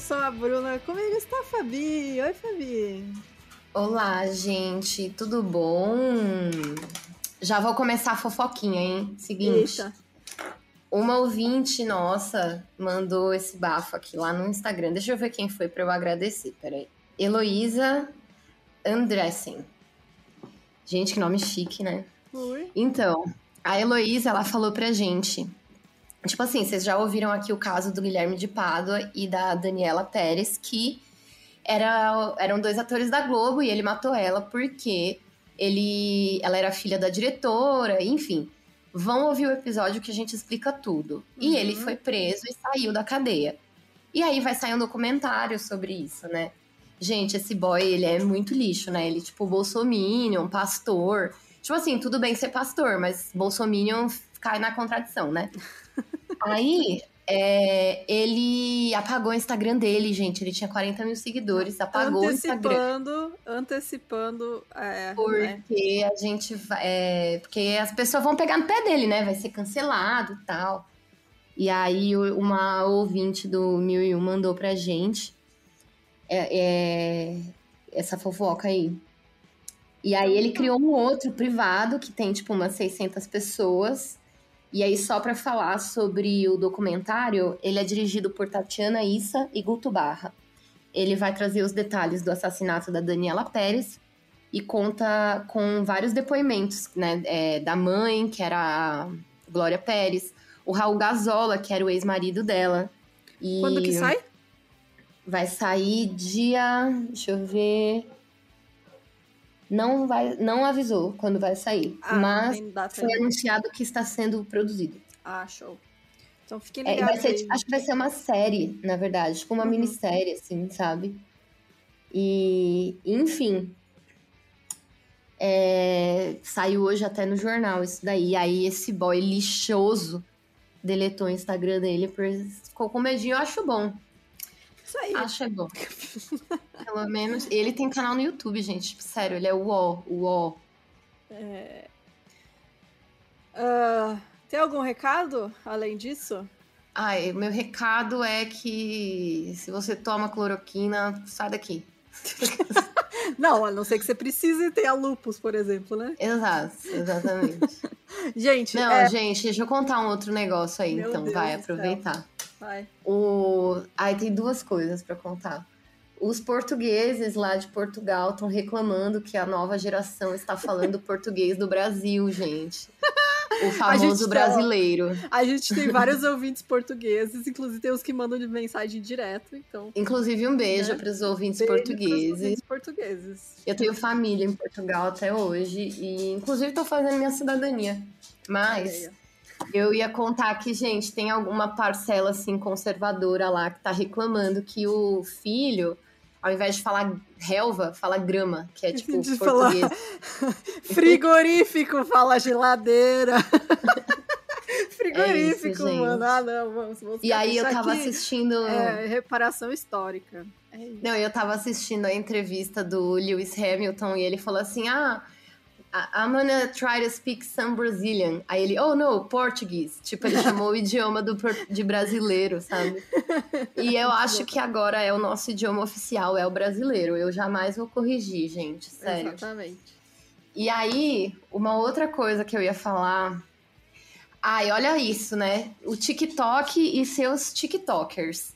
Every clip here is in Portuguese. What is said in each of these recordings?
sou a Bruna. Comigo está a Fabi. Oi, Fabi. Olá, gente. Tudo bom? Já vou começar a fofoquinha, hein? Seguinte. Eita. Uma ouvinte nossa mandou esse bafo aqui lá no Instagram. Deixa eu ver quem foi para eu agradecer. Peraí. Heloísa Andressen. Gente, que nome chique, né? Oi. Então, a Heloísa, ela falou pra gente Tipo assim, vocês já ouviram aqui o caso do Guilherme de Pádua e da Daniela Pérez, que era, eram dois atores da Globo e ele matou ela porque ele, ela era filha da diretora, enfim. Vão ouvir o episódio que a gente explica tudo. Uhum. E ele foi preso e saiu da cadeia. E aí vai sair um documentário sobre isso, né? Gente, esse boy, ele é muito lixo, né? Ele, tipo, bolsominion, pastor. Tipo assim, tudo bem ser pastor, mas bolsominion cai na contradição, né? Aí, é, ele apagou o Instagram dele, gente. Ele tinha 40 mil seguidores, apagou o Instagram. Antecipando, é, Porque né? a gente vai. É, porque as pessoas vão pegar no pé dele, né? Vai ser cancelado e tal. E aí, uma ouvinte do Mil e Um mandou pra gente é, é, essa fofoca aí. E aí, ele criou um outro privado que tem, tipo, umas 600 pessoas. E aí, só para falar sobre o documentário, ele é dirigido por Tatiana Issa e Guto Barra. Ele vai trazer os detalhes do assassinato da Daniela Pérez e conta com vários depoimentos, né? É, da mãe, que era a Glória Pérez, o Raul Gazola, que era o ex-marido dela. E Quando que sai? Vai sair dia. Deixa eu ver não vai, não avisou quando vai sair, ah, mas foi anunciado que está sendo produzido. Ah, show. Então fiquem ligados. É, acho que vai ser uma série, na verdade, tipo uma uhum. minissérie, assim, sabe? E, enfim. É, saiu hoje até no jornal isso daí. Aí esse boy lixoso deletou o Instagram dele, porque ficou com medinho, eu acho bom. Isso aí. Acho é bom. Pelo menos. Ele tem canal no YouTube, gente. Tipo, sério, ele é o O. É... Uh, tem algum recado além disso? Ai, meu recado é que se você toma cloroquina, sai daqui. não, a não ser que você precise ter a lupus, por exemplo, né? Exato, exatamente. gente, não, é... gente, deixa eu contar um outro negócio aí, meu então, Deus vai aproveitar. Vai. O... Aí tem duas coisas para contar. Os portugueses lá de Portugal estão reclamando que a nova geração está falando português do Brasil, gente. O famoso brasileiro. A gente tem vários ouvintes portugueses, inclusive tem os que mandam de mensagem direto, então. Inclusive um beijo né? para os ouvintes beijo portugueses. ouvintes portugueses. Eu tenho família em Portugal até hoje e inclusive estou fazendo minha cidadania. Mas eu ia contar que, gente, tem alguma parcela assim conservadora lá que tá reclamando que o filho, ao invés de falar relva, fala grama, que é tipo de português. Falar... Frigorífico, fala geladeira. Frigorífico, é isso, mano. Ah, não, vamos, vamos E aí eu tava aqui. assistindo. É, reparação histórica. É não, eu tava assistindo a entrevista do Lewis Hamilton e ele falou assim: ah I'm gonna try to speak some Brazilian. Aí ele, oh no, português. Tipo, ele chamou o idioma do, de brasileiro, sabe? E eu acho que agora é o nosso idioma oficial, é o brasileiro. Eu jamais vou corrigir, gente, sério. Exatamente. E aí, uma outra coisa que eu ia falar. Ai, olha isso, né? O TikTok e seus TikTokers.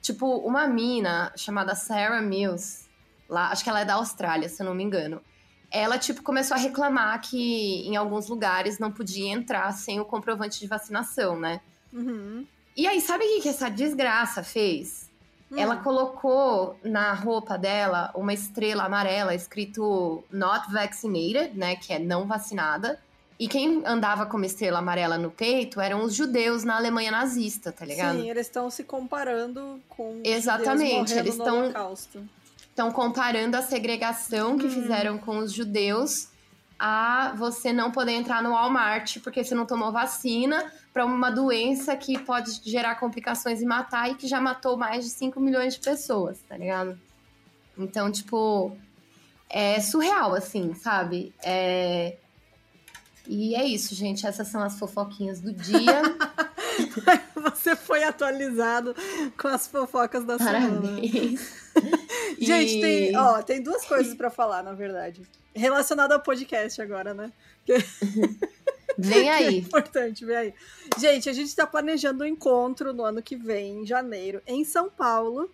Tipo, uma mina chamada Sarah Mills, lá, acho que ela é da Austrália, se eu não me engano ela, tipo, começou a reclamar que em alguns lugares não podia entrar sem o comprovante de vacinação, né? Uhum. E aí, sabe o que, essa desgraça fez? Uhum. Ela colocou na roupa dela uma estrela amarela escrito Not Vaccinated, né? Que é não vacinada. E quem andava com uma estrela amarela no peito eram os judeus na Alemanha nazista, tá ligado? Sim, eles estão se comparando com Exatamente, eles estão Estão comparando a segregação que hum. fizeram com os judeus a você não poder entrar no Walmart porque você não tomou vacina para uma doença que pode gerar complicações e matar e que já matou mais de 5 milhões de pessoas, tá ligado? Então, tipo, é surreal, assim, sabe? É... E é isso, gente. Essas são as fofoquinhas do dia. Você foi atualizado com as fofocas da Parabéns. semana. Gente, tem, ó, tem duas coisas para falar, na verdade. Relacionado ao podcast agora, né? Vem aí. Que é importante, vem aí. Gente, a gente está planejando um encontro no ano que vem, em janeiro, em São Paulo.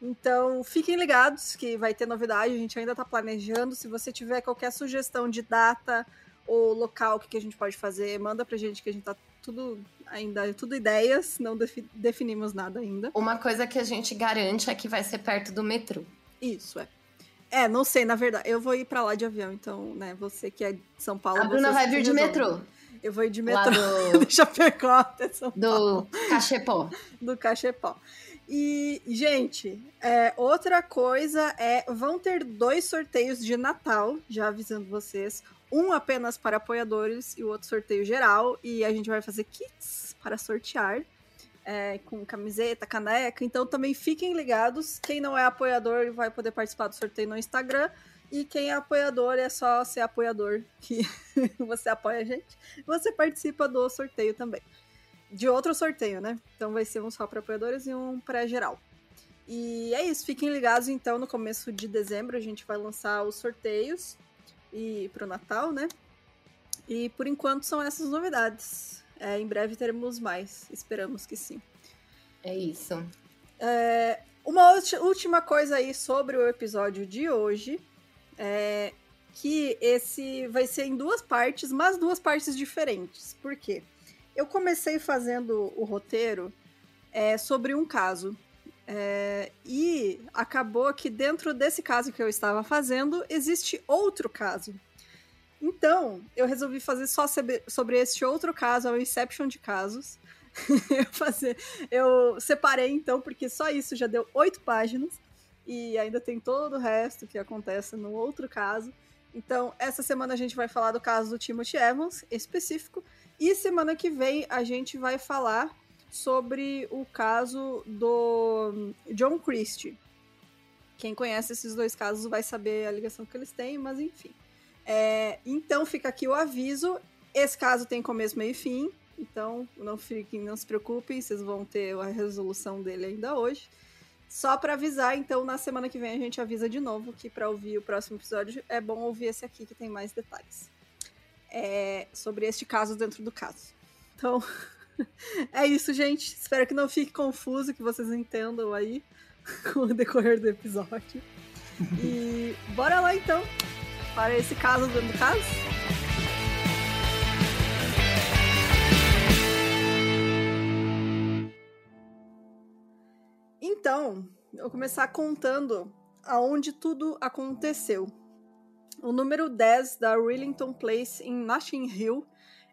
Então, fiquem ligados que vai ter novidade, a gente ainda está planejando. Se você tiver qualquer sugestão de data ou local, o que, que a gente pode fazer, manda pra gente que a gente tá tudo ainda, tudo ideias, não defi definimos nada ainda. Uma coisa que a gente garante é que vai ser perto do metrô. Isso, é. É, não sei, na verdade. Eu vou ir pra lá de avião, então, né, você que é de São Paulo... A Bruna vai vir de metrô. Eu vou ir de metrô. Lá do... Deixa até São do Paulo. Cachepó. Do Cachepó. E, gente, é, outra coisa é: vão ter dois sorteios de Natal, já avisando vocês. Um apenas para apoiadores e o outro sorteio geral. E a gente vai fazer kits para sortear. É, com camiseta, caneca. Então também fiquem ligados. Quem não é apoiador vai poder participar do sorteio no Instagram. E quem é apoiador é só ser apoiador que você apoia a gente. Você participa do sorteio também de outro sorteio, né? Então vai ser um só para apoiadores e um para geral. E é isso, fiquem ligados então no começo de dezembro a gente vai lançar os sorteios e pro Natal, né? E por enquanto são essas novidades. É, em breve teremos mais, esperamos que sim. É isso. É, uma última coisa aí sobre o episódio de hoje é que esse vai ser em duas partes, mas duas partes diferentes. Por quê? Eu comecei fazendo o roteiro é, sobre um caso. É, e acabou que dentro desse caso que eu estava fazendo, existe outro caso. Então, eu resolvi fazer só sobre este outro caso, é o Inception de casos. eu, fazer, eu separei então, porque só isso já deu oito páginas. E ainda tem todo o resto que acontece no outro caso. Então, essa semana a gente vai falar do caso do Timothy Evans, específico. E semana que vem a gente vai falar sobre o caso do John Christie. Quem conhece esses dois casos vai saber a ligação que eles têm, mas enfim. É, então fica aqui o aviso. Esse caso tem começo, meio e fim. Então não fiquem, não se preocupem, vocês vão ter a resolução dele ainda hoje. Só para avisar, então na semana que vem a gente avisa de novo que para ouvir o próximo episódio é bom ouvir esse aqui que tem mais detalhes é, sobre este caso dentro do caso. Então, é isso, gente. Espero que não fique confuso, que vocês entendam aí com o decorrer do episódio. E bora lá então para esse caso dentro do caso. Então, eu vou começar contando aonde tudo aconteceu. O número 10 da Rillington Place em Notting Hill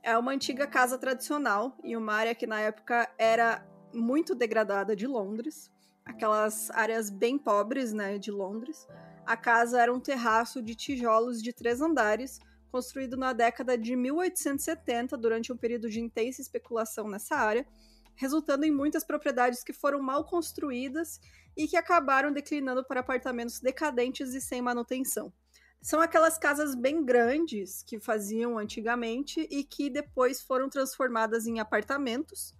é uma antiga casa tradicional e uma área que na época era muito degradada de Londres, aquelas áreas bem pobres, né, de Londres. A casa era um terraço de tijolos de três andares, construído na década de 1870 durante um período de intensa especulação nessa área, resultando em muitas propriedades que foram mal construídas e que acabaram declinando para apartamentos decadentes e sem manutenção. São aquelas casas bem grandes que faziam antigamente e que depois foram transformadas em apartamentos.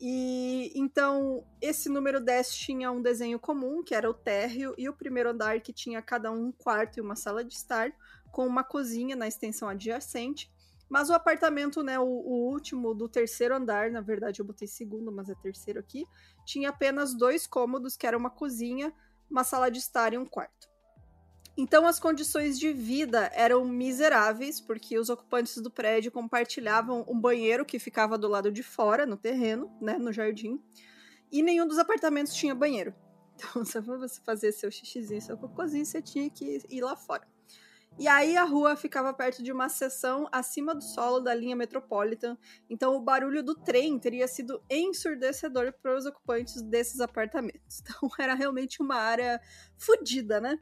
E então esse número 10 tinha um desenho comum, que era o térreo, e o primeiro andar que tinha cada um quarto e uma sala de estar, com uma cozinha na extensão adjacente. Mas o apartamento, né, o, o, último do terceiro andar, na verdade eu botei segundo, mas é terceiro aqui, tinha apenas dois cômodos, que era uma cozinha, uma sala de estar e um quarto. Então as condições de vida eram miseráveis, porque os ocupantes do prédio compartilhavam um banheiro que ficava do lado de fora, no terreno, né, no jardim, e nenhum dos apartamentos tinha banheiro. Então, se você fazer seu xixizinho, seu cocôzinho, você tinha que ir lá fora. E aí a rua ficava perto de uma seção acima do solo da linha Metropolitan, então o barulho do trem teria sido ensurdecedor para os ocupantes desses apartamentos. Então era realmente uma área fodida, né?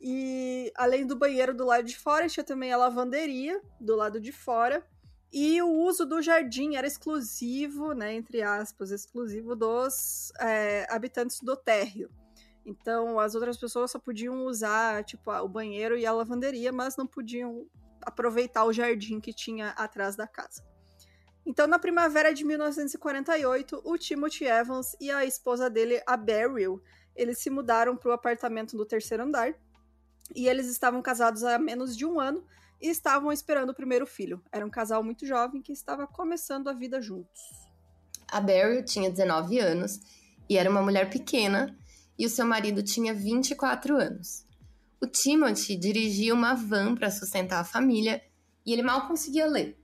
E além do banheiro do lado de fora, tinha também a lavanderia do lado de fora. E o uso do jardim era exclusivo, né, entre aspas, exclusivo dos é, habitantes do térreo. Então, as outras pessoas só podiam usar, tipo, o banheiro e a lavanderia, mas não podiam aproveitar o jardim que tinha atrás da casa. Então, na primavera de 1948, o Timothy Evans e a esposa dele, a Beryl, eles se mudaram para o apartamento do terceiro andar. E eles estavam casados há menos de um ano e estavam esperando o primeiro filho. Era um casal muito jovem que estava começando a vida juntos. A Beryl tinha 19 anos e era uma mulher pequena, e o seu marido tinha 24 anos. O Timothy dirigia uma van para sustentar a família e ele mal conseguia ler.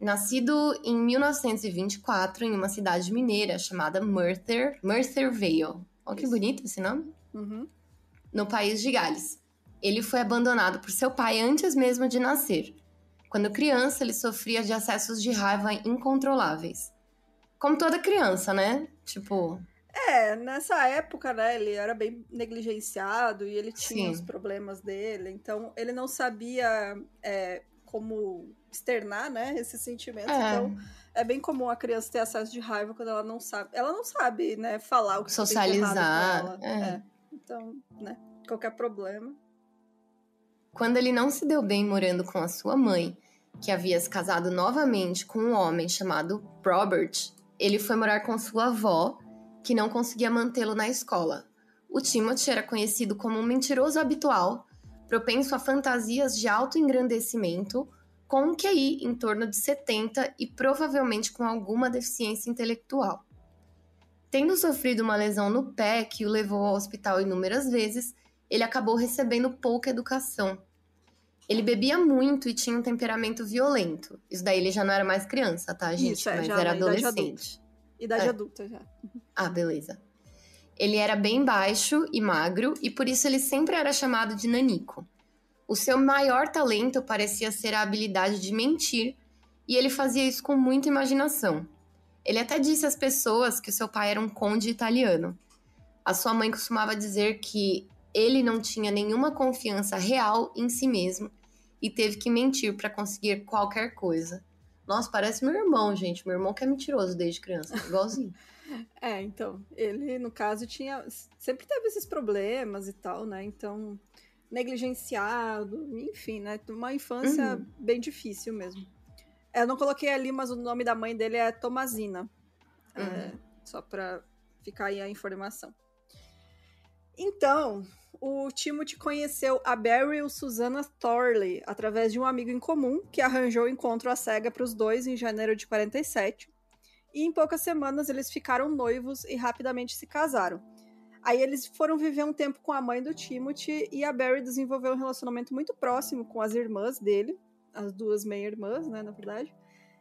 Nascido em 1924 em uma cidade mineira chamada Merthyr, Merthyr Vale. Olha que bonito esse nome. Uhum. No país de Gales. Ele foi abandonado por seu pai antes mesmo de nascer. Quando criança, ele sofria de acessos de raiva incontroláveis. Como toda criança, né? Tipo, é, nessa época, né, ele era bem negligenciado e ele tinha Sim. os problemas dele, então ele não sabia é, como externar, né, esses sentimentos. É. Então é bem comum a criança ter acesso de raiva quando ela não sabe. Ela não sabe, né, falar o que tá Socializar, com ela. é. Então, né, qualquer problema. Quando ele não se deu bem morando com a sua mãe, que havia se casado novamente com um homem chamado Robert, ele foi morar com sua avó, que não conseguia mantê-lo na escola. O Timothy era conhecido como um mentiroso habitual, propenso a fantasias de autoengrandecimento, com um QI em torno de 70 e provavelmente com alguma deficiência intelectual. Tendo sofrido uma lesão no pé que o levou ao hospital inúmeras vezes, ele acabou recebendo pouca educação. Ele bebia muito e tinha um temperamento violento. Isso daí ele já não era mais criança, tá, gente? Isso, é, Mas já era na idade adolescente. Idade É. adulta já. Ah, beleza. Ele era bem baixo e magro e por isso ele sempre era chamado de Nanico. O seu maior talento parecia ser a habilidade de mentir e ele fazia isso com muita imaginação. Ele até disse às pessoas que o seu pai era um conde italiano. A sua mãe costumava dizer que ele não tinha nenhuma confiança real em si mesmo e teve que mentir para conseguir qualquer coisa. Nossa, parece meu irmão, gente. Meu irmão que é mentiroso desde criança, igualzinho. É, então, ele, no caso, tinha. Sempre teve esses problemas e tal, né? Então, negligenciado, enfim, né? Uma infância Uhum. bem difícil mesmo. Eu não coloquei ali, mas o nome da mãe dele é Tomazina. É, Uhum. só pra ficar aí a informação. Então, o Timothy conheceu a Beryl Susanna Thorley através de um amigo em comum que arranjou o encontro à cega para os dois em janeiro de 47. E em poucas semanas eles ficaram noivos e rapidamente se casaram. Aí eles foram viver um tempo com a mãe do Timothy e a Barry desenvolveu um relacionamento muito próximo com as irmãs dele, as duas meia-irmãs, né, na verdade.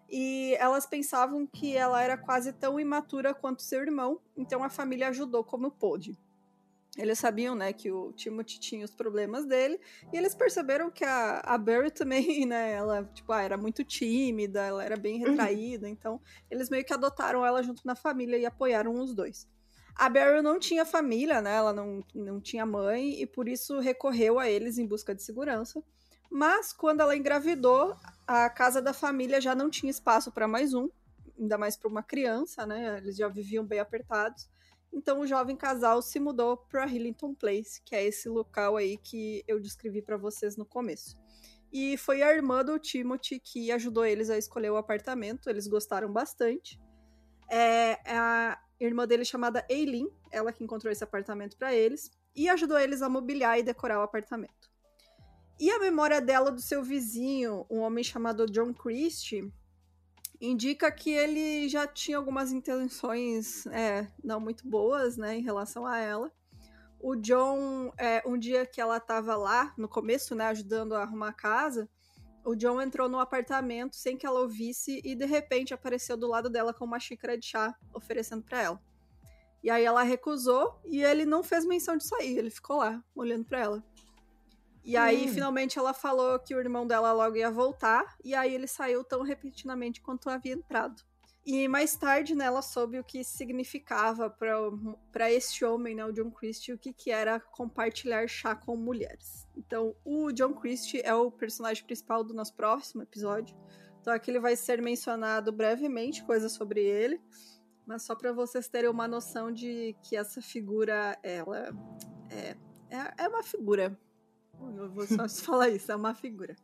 E elas pensavam que ela era quase tão imatura quanto seu irmão, então a família ajudou como pôde. Eles sabiam, né, que o Timothy tinha os problemas dele, e eles perceberam que a, a Barry também, né, ela, tipo, ah, era muito tímida, ela era bem retraída, então eles meio que adotaram ela junto na família e apoiaram os dois. A Beryl não tinha família, né? Ela não, não tinha mãe e por isso recorreu a eles em busca de segurança. Mas quando ela engravidou, a casa da família já não tinha espaço para mais um, ainda mais para uma criança, né? Eles já viviam bem apertados. Então o jovem casal se mudou para Hillington Place, que é esse local aí que eu descrevi para vocês no começo. E foi a irmã do Timothy que ajudou eles a escolher o apartamento, eles gostaram bastante. É, a irmã dele chamada Eileen, ela que encontrou esse apartamento para eles e ajudou eles a mobiliar e decorar o apartamento. E a memória dela do seu vizinho, um homem chamado John Christie, indica que ele já tinha algumas intenções é, não muito boas, né, em relação a ela. O John, é, um dia que ela estava lá, no começo, né, ajudando a arrumar a casa, o John entrou no apartamento sem que ela ouvisse e de repente apareceu do lado dela com uma xícara de chá oferecendo para ela. E aí ela recusou e ele não fez menção de sair, ele ficou lá olhando para ela. E aí Hum. finalmente ela falou que o irmão dela logo ia voltar e aí ele saiu tão repentinamente quanto havia entrado. E mais tarde, né, ela soube o que significava para esse homem, né, o John Christie, o que, que era compartilhar chá com mulheres. Então, o John Christie é o personagem principal do nosso próximo episódio. Então, aqui ele vai ser mencionado brevemente, coisas sobre ele, mas só para vocês terem uma noção de que essa figura, ela é, é, é uma figura. Eu vou só falar isso, é uma figura.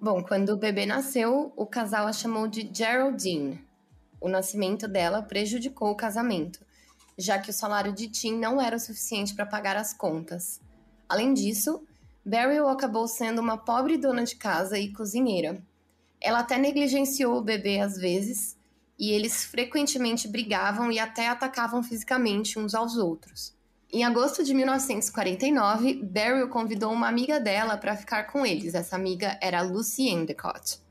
Bom, quando o bebê nasceu, o casal a chamou de Geraldine. O nascimento dela prejudicou o casamento, já que o salário de Tim não era o suficiente para pagar as contas. Além disso, Beryl acabou sendo uma pobre dona de casa e cozinheira. Ela até negligenciou o bebê às vezes, e eles frequentemente brigavam e até atacavam fisicamente uns aos outros. Em agosto de 1949, Beryl convidou uma amiga dela para ficar com eles. Essa amiga era Lucy Endicott.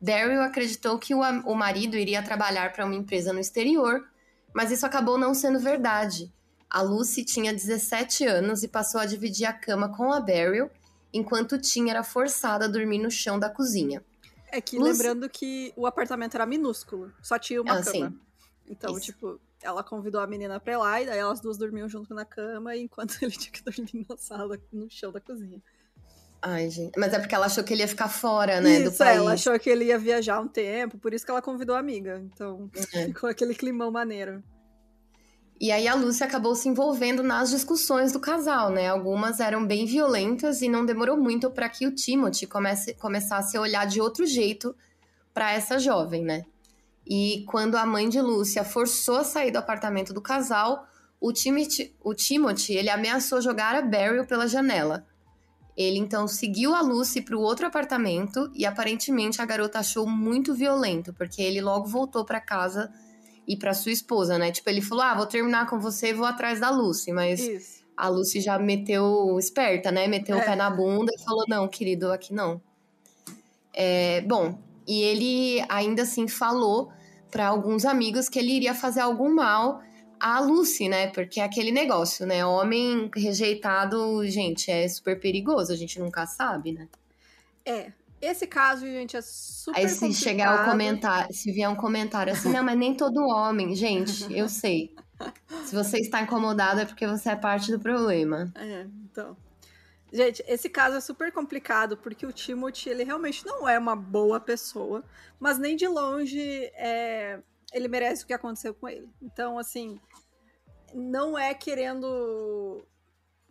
Beryl acreditou que o, o marido iria trabalhar para uma empresa no exterior, mas isso acabou não sendo verdade. A Lucy tinha 17 anos e passou a dividir a cama com a Beryl, enquanto Tim era forçada a dormir no chão da cozinha. É que Lucy... lembrando que o apartamento era minúsculo, só tinha uma ah, cama. Sim. Então, Isso. tipo, ela convidou a menina pra ir lá e daí elas duas dormiam junto na cama, enquanto ele tinha que dormir na sala, no chão da cozinha. Ai, gente. Mas é porque ela achou que ele ia ficar fora, né? Isso, do país. ela achou que ele ia viajar um tempo, por isso que ela convidou a amiga. Então, é. ficou aquele climão maneiro. E aí a Lúcia acabou se envolvendo nas discussões do casal, né? Algumas eram bem violentas e não demorou muito para que o Timothy comece, começasse a olhar de outro jeito para essa jovem, né? E quando a mãe de Lúcia forçou a sair do apartamento do casal, o Timothy, o Timothy ele ameaçou jogar a Beryl pela janela. Ele então seguiu a Lucy para o outro apartamento e aparentemente a garota achou muito violento, porque ele logo voltou para casa e para sua esposa, né? Tipo, ele falou: "Ah, vou terminar com você e vou atrás da Lucy", mas Isso. a Lucy já meteu esperta, né? Meteu é. o pé na bunda e falou: "Não, querido, aqui não". É, bom, e ele ainda assim falou para alguns amigos que ele iria fazer algum mal à Lucy, né? Porque é aquele negócio, né? Homem rejeitado, gente, é super perigoso, a gente nunca sabe, né? É. Esse caso, gente, é super Aí se complicado. chegar o comentário, se vier um comentário assim, não, mas nem todo homem, gente, eu sei. Se você está incomodado é porque você é parte do problema. É, então. Gente, esse caso é super complicado porque o Timothy, ele realmente não é uma boa pessoa, mas nem de longe é, ele merece o que aconteceu com ele. Então, assim, não é querendo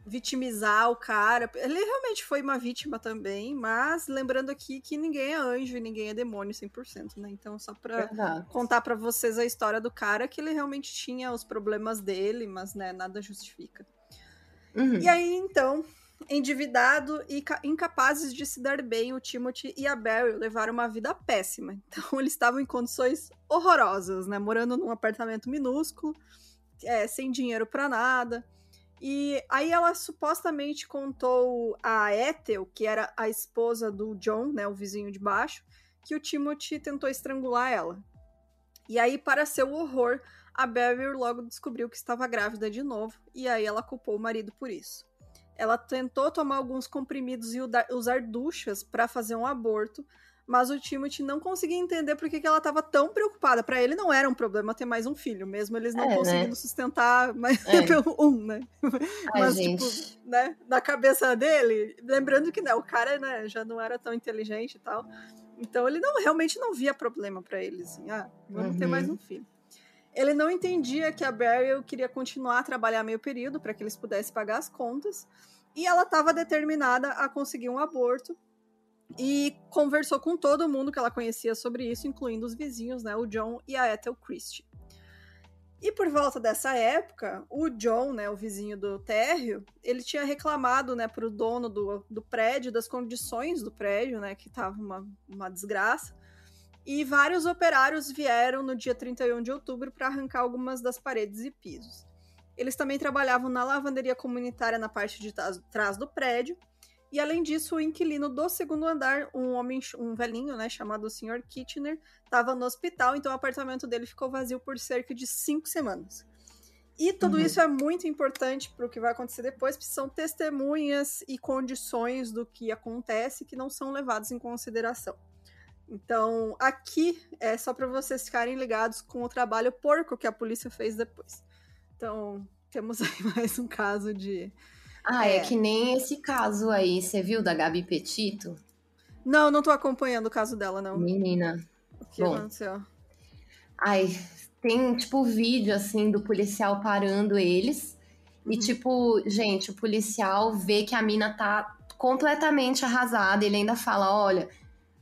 vitimizar o cara. Ele realmente foi uma vítima também, mas lembrando aqui que ninguém é anjo e ninguém é demônio 100%, né? Então, só pra Verdade. contar para vocês a história do cara, que ele realmente tinha os problemas dele, mas, né, nada justifica. Uhum. E aí, então, endividado e incapazes de se dar bem, o Timothy e a Barry levaram uma vida péssima. Então eles estavam em condições horrorosas, né? Morando num apartamento minúsculo, é, sem dinheiro para nada. E aí ela supostamente contou a Ethel, que era a esposa do John, né, o vizinho de baixo, que o Timothy tentou estrangular ela. E aí, para seu horror, a Beverly logo descobriu que estava grávida de novo, e aí ela culpou o marido por isso. Ela tentou tomar alguns comprimidos e usar duchas para fazer um aborto, mas o Timothy não conseguia entender por que, ela estava tão preocupada. Para ele não era um problema ter mais um filho, mesmo eles não é, né? conseguindo né? sustentar mais é. um, né? Ai, mas, tipo, gente. tipo, né, na cabeça dele, lembrando que né, o cara né, já não era tão inteligente e tal. Então ele não realmente não via problema para ele, assim, ah, vou uhum. ter mais um filho. Ele não entendia que a Beryl queria continuar a trabalhar meio período para que eles pudessem pagar as contas. E ela estava determinada a conseguir um aborto e conversou com todo mundo que ela conhecia sobre isso, incluindo os vizinhos, né, o John e a Ethel Christie. E por volta dessa época, o John, né, o vizinho do térreo, ele tinha reclamado, né, para o dono do, do prédio, das condições do prédio, né, que estava uma, uma desgraça. E vários operários vieram no dia 31 de outubro para arrancar algumas das paredes e pisos. Eles também trabalhavam na lavanderia comunitária na parte de trás do prédio. E além disso, o inquilino do segundo andar, um homem, um velhinho, né, chamado Sr. Kitchener, estava no hospital, então o apartamento dele ficou vazio por cerca de cinco semanas. E tudo uhum. isso é muito importante para o que vai acontecer depois, porque são testemunhas e condições do que acontece que não são levadas em consideração. Então, aqui é só para vocês ficarem ligados com o trabalho porco que a polícia fez depois. Então, temos aí mais um caso de. Ah, é, é que nem esse caso aí, você viu da Gabi Petito? Não, não tô acompanhando o caso dela, não. Menina. O que Bom, aconteceu? Ai, tem tipo vídeo assim do policial parando eles. Uhum. E tipo, gente, o policial vê que a mina tá completamente arrasada. Ele ainda fala: olha,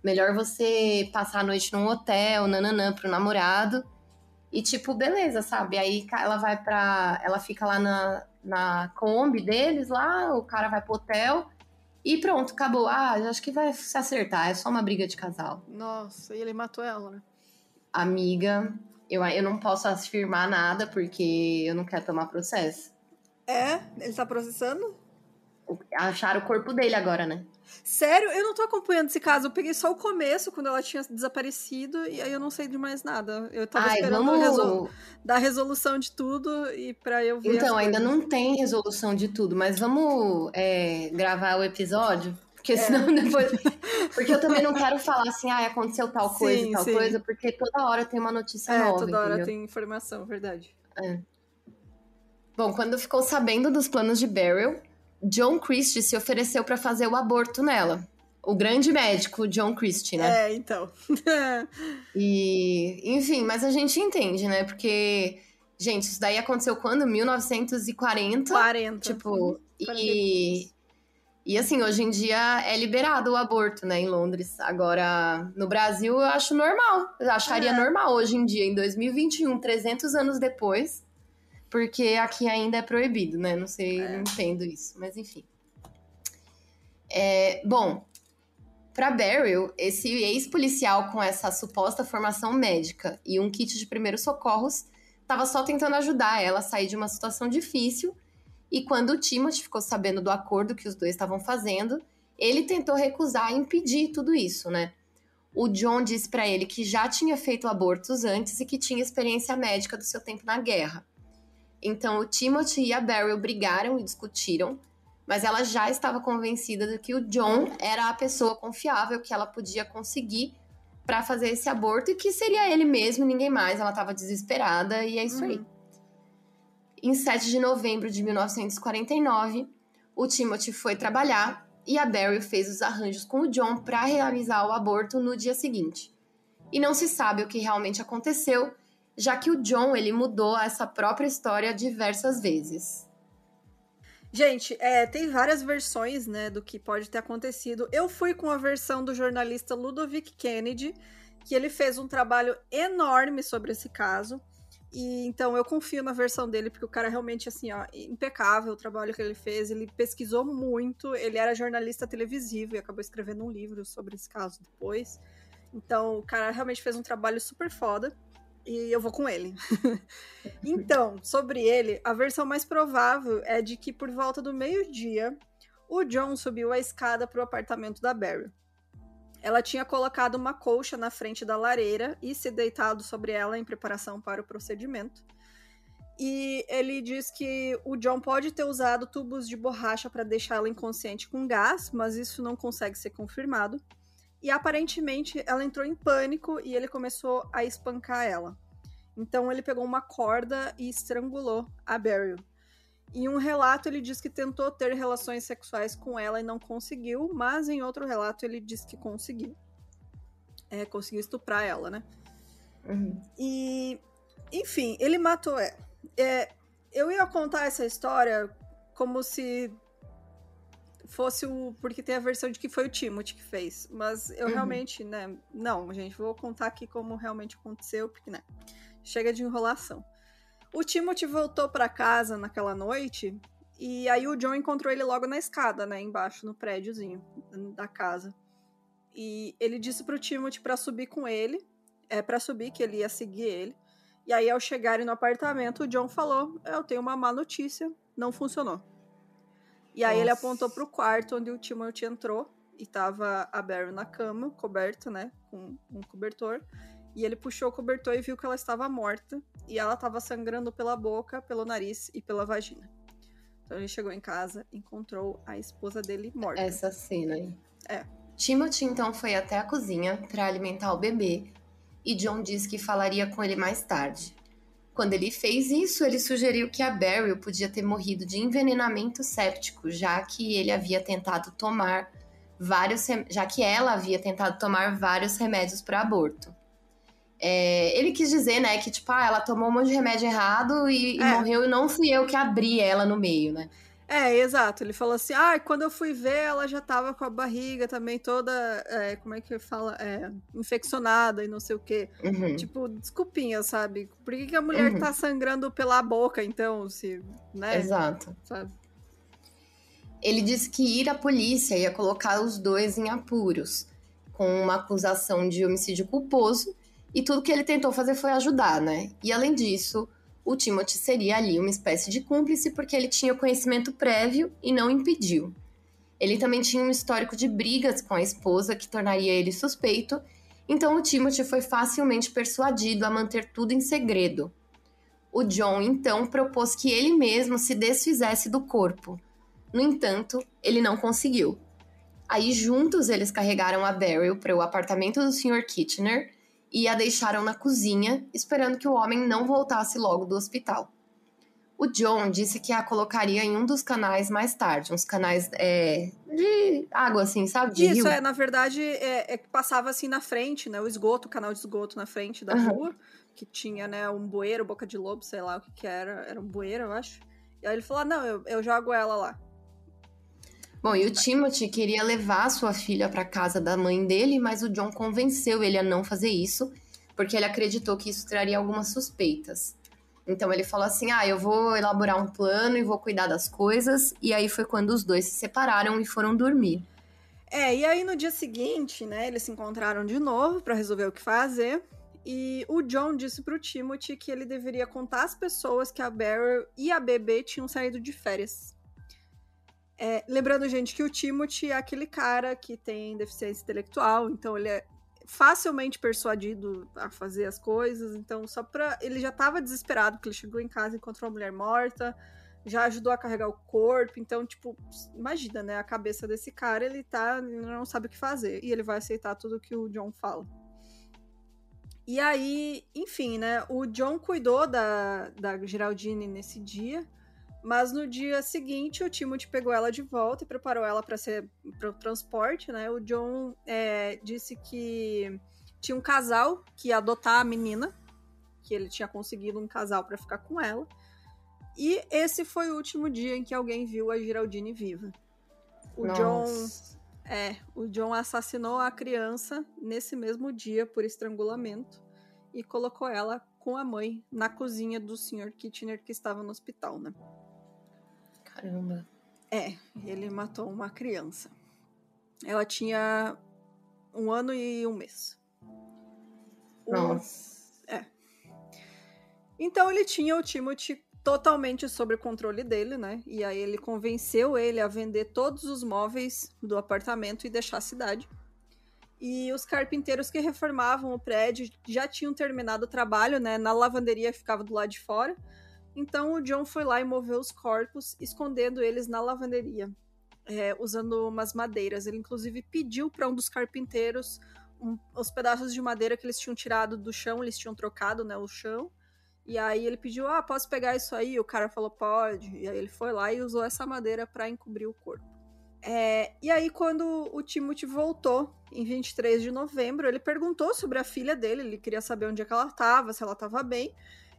Melhor você passar a noite num hotel, nananã, pro namorado. E, tipo, beleza, sabe? Aí ela vai pra. Ela fica lá na, na Kombi deles, lá, o cara vai pro hotel. E pronto, acabou. Ah, acho que vai se acertar. É só uma briga de casal. Nossa, e ele matou ela, né? Amiga, eu, eu não posso afirmar nada porque eu não quero tomar processo. É? Ele tá processando? Acharam o corpo dele agora, né? Sério? Eu não tô acompanhando esse caso. Eu peguei só o começo, quando ela tinha desaparecido, e aí eu não sei de mais nada. Eu tava Ai, esperando vamos... resol... dar resolução de tudo e pra eu ver. Então, ainda não tem resolução de tudo, mas vamos é, gravar o episódio? Porque é. senão é. depois. Porque eu também não quero falar assim, ah, aconteceu tal coisa sim, e tal sim. coisa, porque toda hora tem uma notícia é, nova. Toda hora tem informação, verdade. É. Bom, quando ficou sabendo dos planos de Beryl, John Christie se ofereceu para fazer o aborto nela. O grande médico John Christie, né? É, então. e, enfim, mas a gente entende, né? Porque, gente, isso daí aconteceu quando? 1940. 40. Tipo, 40. e. E assim, hoje em dia é liberado o aborto, né, em Londres. Agora, no Brasil, eu acho normal. Eu acharia é. normal hoje em dia, em 2021, 300 anos depois porque aqui ainda é proibido, né? Não sei, é. não entendo isso, mas enfim. É, bom, para Beryl, esse ex-policial com essa suposta formação médica e um kit de primeiros socorros estava só tentando ajudar ela a sair de uma situação difícil. E quando o Timothy ficou sabendo do acordo que os dois estavam fazendo, ele tentou recusar e impedir tudo isso, né? O John disse para ele que já tinha feito abortos antes e que tinha experiência médica do seu tempo na guerra. Então o Timothy e a Beryl brigaram e discutiram, mas ela já estava convencida de que o John era a pessoa confiável que ela podia conseguir para fazer esse aborto e que seria ele mesmo, ninguém mais. Ela estava desesperada e é isso uhum. aí. Em 7 de novembro de 1949, o Timothy foi trabalhar e a Beryl fez os arranjos com o John para realizar o aborto no dia seguinte. E não se sabe o que realmente aconteceu, já que o John ele mudou essa própria história diversas vezes. Gente, é, tem várias versões, né, do que pode ter acontecido. Eu fui com a versão do jornalista Ludovic Kennedy, que ele fez um trabalho enorme sobre esse caso. E então eu confio na versão dele, porque o cara realmente, assim, ó, impecável o trabalho que ele fez. Ele pesquisou muito, ele era jornalista televisivo e acabou escrevendo um livro sobre esse caso depois. Então, o cara realmente fez um trabalho super foda e eu vou com ele. então, sobre ele, a versão mais provável é de que por volta do meio-dia, o John subiu a escada para o apartamento da Barry. Ela tinha colocado uma colcha na frente da lareira e se deitado sobre ela em preparação para o procedimento. E ele diz que o John pode ter usado tubos de borracha para deixá-la inconsciente com gás, mas isso não consegue ser confirmado. E aparentemente ela entrou em pânico e ele começou a espancar ela. Então ele pegou uma corda e estrangulou a Beryl. Em um relato ele diz que tentou ter relações sexuais com ela e não conseguiu, mas em outro relato ele diz que conseguiu. É, conseguiu estuprar ela, né? Uhum. E, enfim, ele matou ela. É, eu ia contar essa história como se fosse o. Porque tem a versão de que foi o Timothy que fez. Mas eu uhum. realmente, né? Não, gente, vou contar aqui como realmente aconteceu, porque, né? Chega de enrolação. O Timothy voltou para casa naquela noite e aí o John encontrou ele logo na escada, né? Embaixo, no prédiozinho da casa. E ele disse pro Timothy para subir com ele. É, para subir, que ele ia seguir ele. E aí, ao chegarem no apartamento, o John falou: Eu tenho uma má notícia, não funcionou. E aí Nossa. ele apontou pro quarto onde o Timothy entrou e tava a Barry na cama, coberta, né, com um cobertor. E ele puxou o cobertor e viu que ela estava morta e ela estava sangrando pela boca, pelo nariz e pela vagina. Então ele chegou em casa, encontrou a esposa dele morta. Essa cena aí. É. Timothy então foi até a cozinha para alimentar o bebê e John disse que falaria com ele mais tarde. Quando ele fez isso, ele sugeriu que a Beryl podia ter morrido de envenenamento séptico, já que ele havia tentado tomar vários, já que ela havia tentado tomar vários remédios para aborto. É, ele quis dizer, né, que tipo, ah, ela tomou um monte de remédio errado e, é. e, morreu e não fui eu que abri ela no meio, né? É, exato. Ele falou assim: ah, quando eu fui ver, ela já tava com a barriga também toda, é, como é que fala? É, infeccionada e não sei o quê. Uhum. Tipo, desculpinha, sabe? Por que, que a mulher uhum. tá sangrando pela boca, então, se. Né? Exato. Sabe? Ele disse que ir à polícia ia colocar os dois em apuros, com uma acusação de homicídio culposo, e tudo que ele tentou fazer foi ajudar, né? E além disso o Timothy seria ali uma espécie de cúmplice porque ele tinha conhecimento prévio e não impediu. Ele também tinha um histórico de brigas com a esposa que tornaria ele suspeito, então o Timothy foi facilmente persuadido a manter tudo em segredo. O John então propôs que ele mesmo se desfizesse do corpo. No entanto, ele não conseguiu. Aí juntos eles carregaram a Beryl para o apartamento do Sr. Kitchener e a deixaram na cozinha, esperando que o homem não voltasse logo do hospital. O John disse que a colocaria em um dos canais mais tarde, uns canais é, de água, assim, sabe? De Isso, rio. é, na verdade, é, é, que passava assim na frente, né? O esgoto, o canal de esgoto na frente da uhum. rua, que tinha, né, um bueiro, boca de lobo, sei lá o que que era, era um bueiro, eu acho. E aí ele falou: ah, não, eu, eu jogo ela lá. Bom, e o Timothy queria levar sua filha para casa da mãe dele, mas o John convenceu ele a não fazer isso, porque ele acreditou que isso traria algumas suspeitas. Então ele falou assim: "Ah, eu vou elaborar um plano e vou cuidar das coisas". E aí foi quando os dois se separaram e foram dormir. É, e aí no dia seguinte, né, eles se encontraram de novo para resolver o que fazer. E o John disse pro Timothy que ele deveria contar às pessoas que a Beryl e a bebê tinham saído de férias. É, lembrando, gente, que o Timothy é aquele cara que tem deficiência intelectual, então ele é facilmente persuadido a fazer as coisas. Então, só pra. Ele já tava desesperado, porque ele chegou em casa e encontrou uma mulher morta, já ajudou a carregar o corpo. Então, tipo, imagina, né? A cabeça desse cara, ele tá. Ele não sabe o que fazer. E ele vai aceitar tudo que o John fala. E aí, enfim, né? O John cuidou da, da Geraldine nesse dia. Mas no dia seguinte, o Timothy pegou ela de volta e preparou ela para ser para o transporte, né? O John é, disse que tinha um casal que ia adotar a menina, que ele tinha conseguido um casal para ficar com ela. E esse foi o último dia em que alguém viu a Geraldine viva. O Nossa. John é, o John assassinou a criança nesse mesmo dia por estrangulamento e colocou ela com a mãe na cozinha do Sr. Kitchener que estava no hospital, né? Caramba. É, ele matou uma criança. Ela tinha um ano e um mês. Nossa. É. Então ele tinha o Timothy totalmente sob o controle dele, né? E aí ele convenceu ele a vender todos os móveis do apartamento e deixar a cidade. E os carpinteiros que reformavam o prédio já tinham terminado o trabalho, né? Na lavanderia que ficava do lado de fora. Então o John foi lá e moveu os corpos, escondendo eles na lavanderia, é, usando umas madeiras. Ele inclusive pediu para um dos carpinteiros um, os pedaços de madeira que eles tinham tirado do chão, eles tinham trocado, né, o chão. E aí ele pediu: "Ah, posso pegar isso aí?" O cara falou: "Pode". E aí ele foi lá e usou essa madeira para encobrir o corpo. É, e aí, quando o Timothy voltou, em 23 de novembro, ele perguntou sobre a filha dele, ele queria saber onde é que ela estava, se ela estava bem.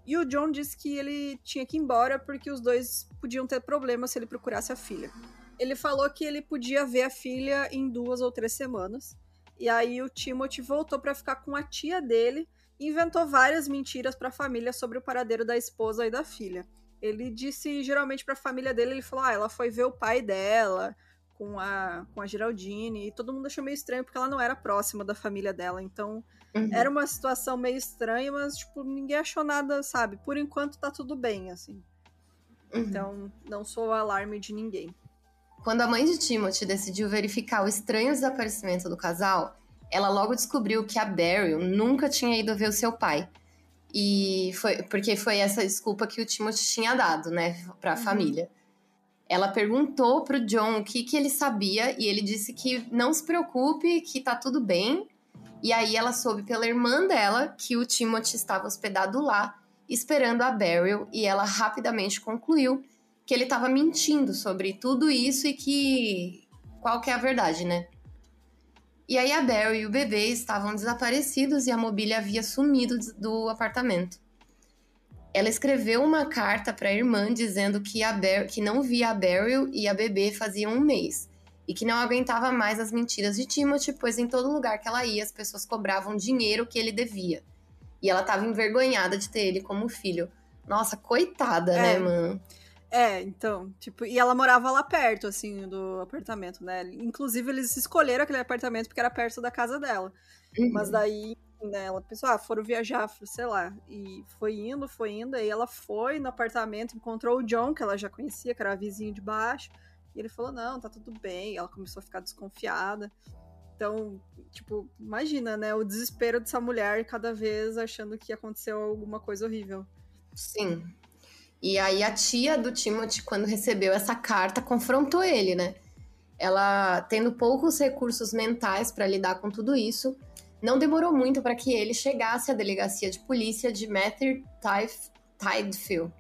E o John disse que ele tinha que ir embora porque os dois podiam ter problemas se ele procurasse a filha. Ele falou que ele podia ver a filha em duas ou três semanas. E aí o Timothy voltou para ficar com a tia dele e inventou várias mentiras para a família sobre o paradeiro da esposa e da filha. Ele disse geralmente para a família dele, ele falou: "Ah, ela foi ver o pai dela com a com a Geraldine", e todo mundo achou meio estranho porque ela não era próxima da família dela. Então, Uhum. Era uma situação meio estranha, mas, tipo, ninguém achou nada, sabe? Por enquanto tá tudo bem, assim. Uhum. Então, não sou alarme de ninguém. Quando a mãe de Timothy decidiu verificar o estranho desaparecimento do casal, ela logo descobriu que a Beryl nunca tinha ido ver o seu pai. E foi porque foi essa desculpa que o Timothy tinha dado, né, para a uhum. família. Ela perguntou pro John o que, que ele sabia e ele disse que não se preocupe, que tá tudo bem, e aí ela soube pela irmã dela que o Timothy estava hospedado lá, esperando a Beryl, e ela rapidamente concluiu que ele estava mentindo sobre tudo isso e que qual que é a verdade, né? E aí a Beryl e o bebê estavam desaparecidos e a mobília havia sumido do apartamento. Ela escreveu uma carta para a irmã dizendo que, a Ber que não via a Beryl e a bebê fazia um mês e que não aguentava mais as mentiras de Timothy, pois em todo lugar que ela ia as pessoas cobravam dinheiro que ele devia. E ela estava envergonhada de ter ele como filho. Nossa, coitada, né, É. né, mano? É, então, tipo, e ela morava lá perto, assim, do apartamento, né? Inclusive, eles escolheram aquele apartamento porque era perto da casa dela. Uhum. Mas daí, né, ela pensou, ah, foram viajar, sei lá. E foi indo, foi indo, aí ela foi no apartamento, encontrou o John, que ela já conhecia, que era vizinho de baixo. E ele falou, não, tá tudo bem. E ela começou a ficar desconfiada. Então, tipo, imagina, né, o desespero dessa mulher cada vez achando que aconteceu alguma coisa horrível. Sim. E aí a tia do Timothy, quando recebeu essa carta, confrontou ele, né? Ela, tendo poucos recursos mentais para lidar com tudo isso, não demorou muito para que ele chegasse à delegacia de polícia de Mather Tidefield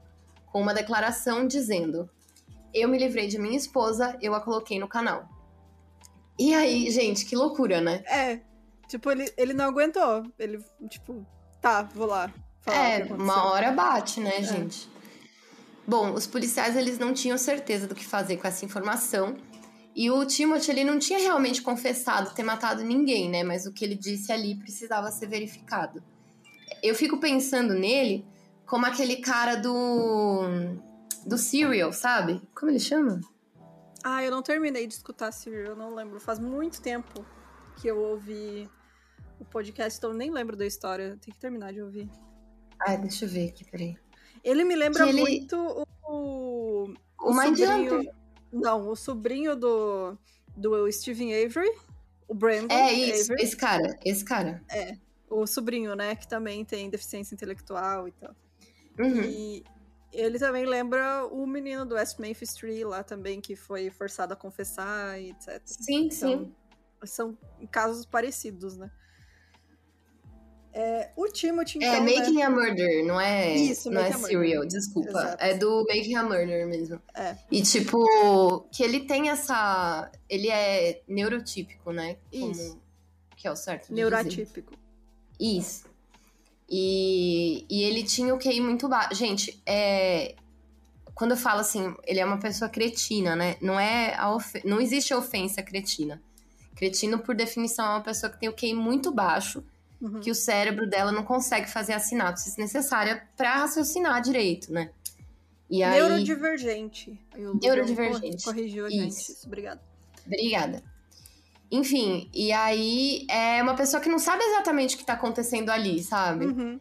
com uma declaração dizendo: Eu me livrei de minha esposa, eu a coloquei no canal. E aí, gente, que loucura, né? É, tipo, ele, ele não aguentou. Ele, tipo, tá, vou lá. É, uma hora bate, né, gente? Bom, os policiais eles não tinham certeza do que fazer com essa informação. E o Timothy ele não tinha realmente confessado ter matado ninguém, né? Mas o que ele disse ali precisava ser verificado. Eu fico pensando nele como aquele cara do do Serial, sabe? Como ele chama? Ah, eu não terminei de escutar Serial, eu não lembro. Faz muito tempo que eu ouvi o podcast, então eu nem lembro da história. Tem que terminar de ouvir. Ai, deixa eu ver aqui, peraí. Ele me lembra ele- muito o. O Mindhunter. Não, o sobrinho do, do Stephen Avery, o Brandon É isso, Avery. esse cara, esse cara. O sobrinho, né? Que também tem deficiência intelectual e tal. Uhum. E ele também lembra o menino do West Memphis Tree lá também, que foi forçado a confessar e etc. Sim, sim. Então, são casos parecidos, né? É, o Timothy, então, É né? Making a Murder, não é, Isso, não é. Serial, desculpa. Exato. É do Making a Murder mesmo. É. E tipo, que ele tem essa. Ele é neurotípico, né? Como- Isso. Que é o certo. de dizer. Neurotípico. Isso. E, e ele tinha o QI muito baixo. Gente, é. Quando eu falo assim, ele é uma pessoa cretina, né? Não é não existe ofensa cretina. Cretino, por definição, é uma pessoa que tem o QI muito baixo Uhum. que o cérebro dela não consegue fazer a sinapse necessária para raciocinar direito, né? E aí, Neurodivergente. Neurodivergente. cor- Corrigiu a gente. Isso. Isso, obrigada. obrigada. Enfim, e aí é uma pessoa que não sabe exatamente o que tá acontecendo ali, sabe? Uhum.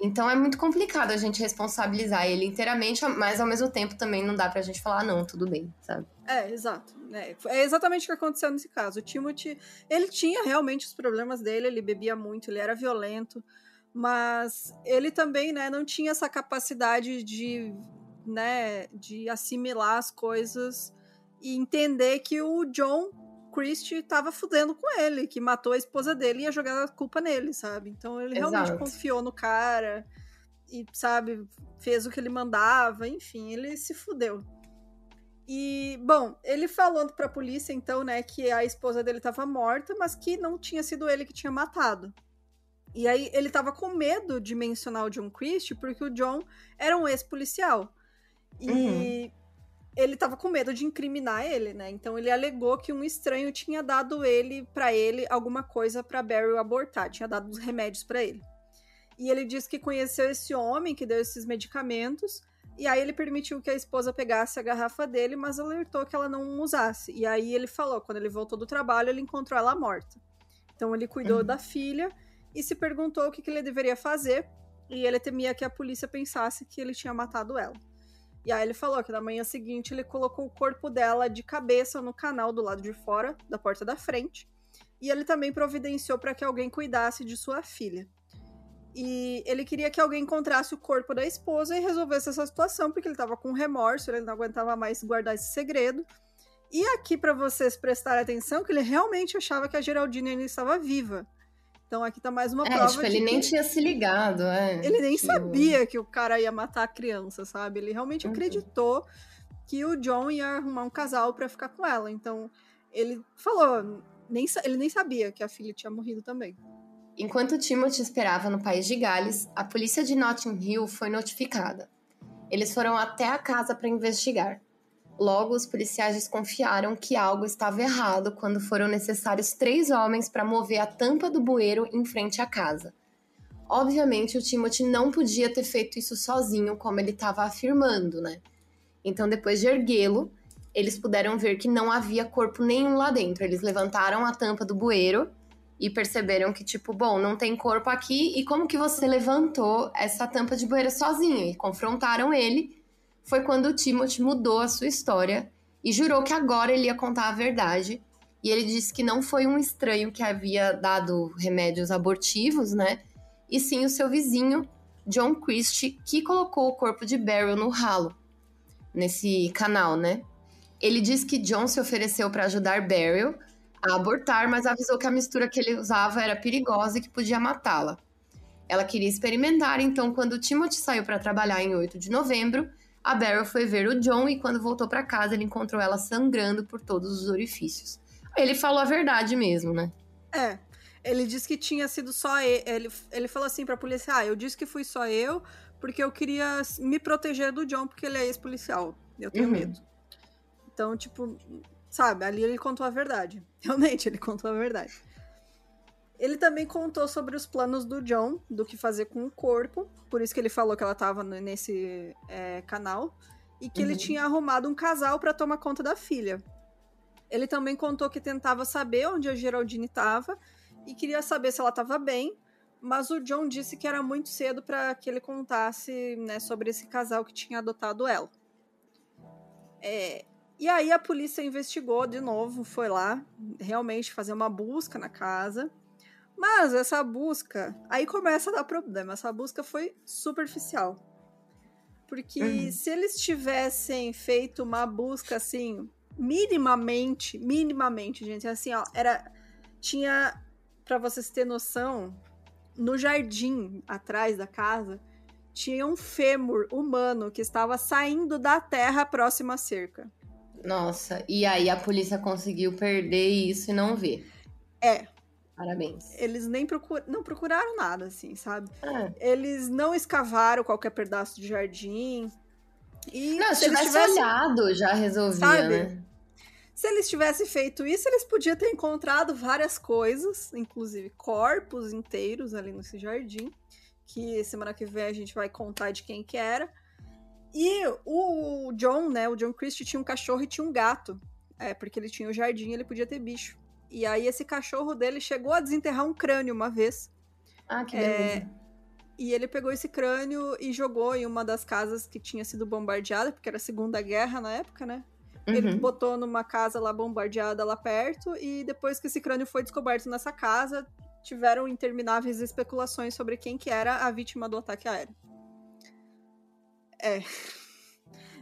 Então é muito complicado a gente responsabilizar ele inteiramente, mas ao mesmo tempo também não dá pra gente falar, "Ah, não, tudo bem, sabe? É, exato. É, é exatamente o que aconteceu nesse caso. O Timothy, ele tinha realmente os problemas dele, ele bebia muito, ele era violento, mas ele também, né, não tinha essa capacidade de, né, de assimilar as coisas e entender que o John Christie tava fudendo com ele, que matou a esposa dele e ia jogar a culpa nele, sabe? Então ele realmente Exato. confiou no cara e, sabe, fez o que ele mandava, enfim, ele se fudeu. E, bom, ele falando pra polícia, então, né, que a esposa dele tava morta, mas que não tinha sido ele que tinha matado. E aí ele tava com medo de mencionar o John Christie, porque o John era um ex-policial. E Uhum. ele tava com medo de incriminar ele, né? Então ele alegou que um estranho tinha dado ele para ele alguma coisa pra Barry abortar, tinha dado os remédios pra ele. E ele disse que conheceu esse homem que deu esses medicamentos e aí ele permitiu que a esposa pegasse a garrafa dele, mas alertou que ela não usasse. E aí ele falou, quando ele voltou do trabalho, ele encontrou ela morta. Então ele cuidou Uhum. da filha e se perguntou o que, que ele deveria fazer. E ele temia que a polícia pensasse que ele tinha matado ela. E aí ele falou que na manhã seguinte ele colocou o corpo dela de cabeça no canal do lado de fora da porta da frente. E ele também providenciou para que alguém cuidasse de sua filha. E ele queria que alguém encontrasse o corpo da esposa e resolvesse essa situação, porque ele estava com remorso, ele não aguentava mais guardar esse segredo. E aqui, para vocês prestarem atenção, que ele realmente achava que a Geraldine ainda estava viva. Então aqui tá mais uma É, prova tipo, ele nem que tinha se ligado, é. ele nem que o- sabia que o cara ia matar a criança, sabe? Ele realmente Uhum. acreditou que o John ia arrumar um casal pra ficar com ela. Então, ele falou, nem, ele nem sabia que a filha tinha morrido também. Enquanto Timothy esperava no país de Gales, a polícia de Notting Hill foi notificada. Eles foram até a casa para investigar. Logo, os policiais desconfiaram que algo estava errado quando foram necessários três homens para mover a tampa do bueiro em frente à casa. Obviamente, o Timothy não podia ter feito isso sozinho, como ele estava afirmando, né? Então, depois de erguê-lo, eles puderam ver que não havia corpo nenhum lá dentro. Eles levantaram a tampa do bueiro e perceberam que, tipo, bom, não tem corpo aqui, e como que você levantou essa tampa de bueiro sozinho? E confrontaram ele. Foi quando o Timothy mudou a sua história e jurou que agora ele ia contar a verdade. E ele disse que não foi um estranho que havia dado remédios abortivos, né? e sim o seu vizinho, John Christie, que colocou o corpo de Beryl no ralo, nesse canal, né? Ele diz que John se ofereceu para ajudar Beryl a abortar, mas avisou que a mistura que ele usava era perigosa e que podia matá-la. Ela queria experimentar, então, quando Timothy saiu para trabalhar em 8 de novembro, a Beryl foi ver o John e, quando voltou para casa, ele encontrou ela sangrando por todos os orifícios. Ele falou a verdade mesmo, né? É, ele disse que tinha sido só ele. Ele, ele falou assim pra polícia: Ah, eu disse que fui só eu, porque eu queria me proteger do John, porque ele é ex-policial. Eu tenho uhum. medo. Então, tipo, sabe, ali ele contou a verdade. Realmente, ele contou a verdade. Ele também contou sobre os planos do John, do que fazer com o corpo. Por isso que ele falou que ela tava nesse é, canal. E que uhum. ele tinha arrumado um casal para tomar conta da filha. Ele também contou que tentava saber onde a Geraldine estava e queria saber se ela estava bem, mas o John disse que era muito cedo para que ele contasse né, sobre esse casal que tinha adotado ela. É, e aí a polícia investigou de novo, foi lá realmente fazer uma busca na casa. Mas essa busca, aí começa a dar problema. Essa busca foi superficial. Porque uhum. se eles tivessem feito uma busca assim, minimamente, minimamente, gente, assim, ó, era tinha para vocês terem noção, no jardim atrás da casa tinha um fêmur humano que estava saindo da terra próxima à cerca. Nossa, e aí a polícia conseguiu perder isso e não ver. É. Parabéns. Eles nem procur... não procuraram nada, assim, sabe? É. Eles não escavaram qualquer pedaço de jardim. E não, se, se tivesse tivessem... olhado, já resolvia, sabe? né? Se eles tivessem feito isso, eles podiam ter encontrado várias coisas, inclusive corpos inteiros ali nesse jardim, que semana que vem a gente vai contar de quem que era. E o John, né, o John Christie tinha um cachorro e tinha um gato, é, porque ele tinha o jardim e ele podia ter bicho. E aí esse cachorro dele chegou a desenterrar um crânio uma vez. Ah, que beleza. É, e ele pegou esse crânio e jogou em uma das casas que tinha sido bombardeada, porque era a Segunda Guerra na época, né? Uhum. Ele botou numa casa lá bombardeada lá perto, e depois que esse crânio foi descoberto nessa casa, tiveram intermináveis especulações sobre quem que era a vítima do ataque aéreo. É.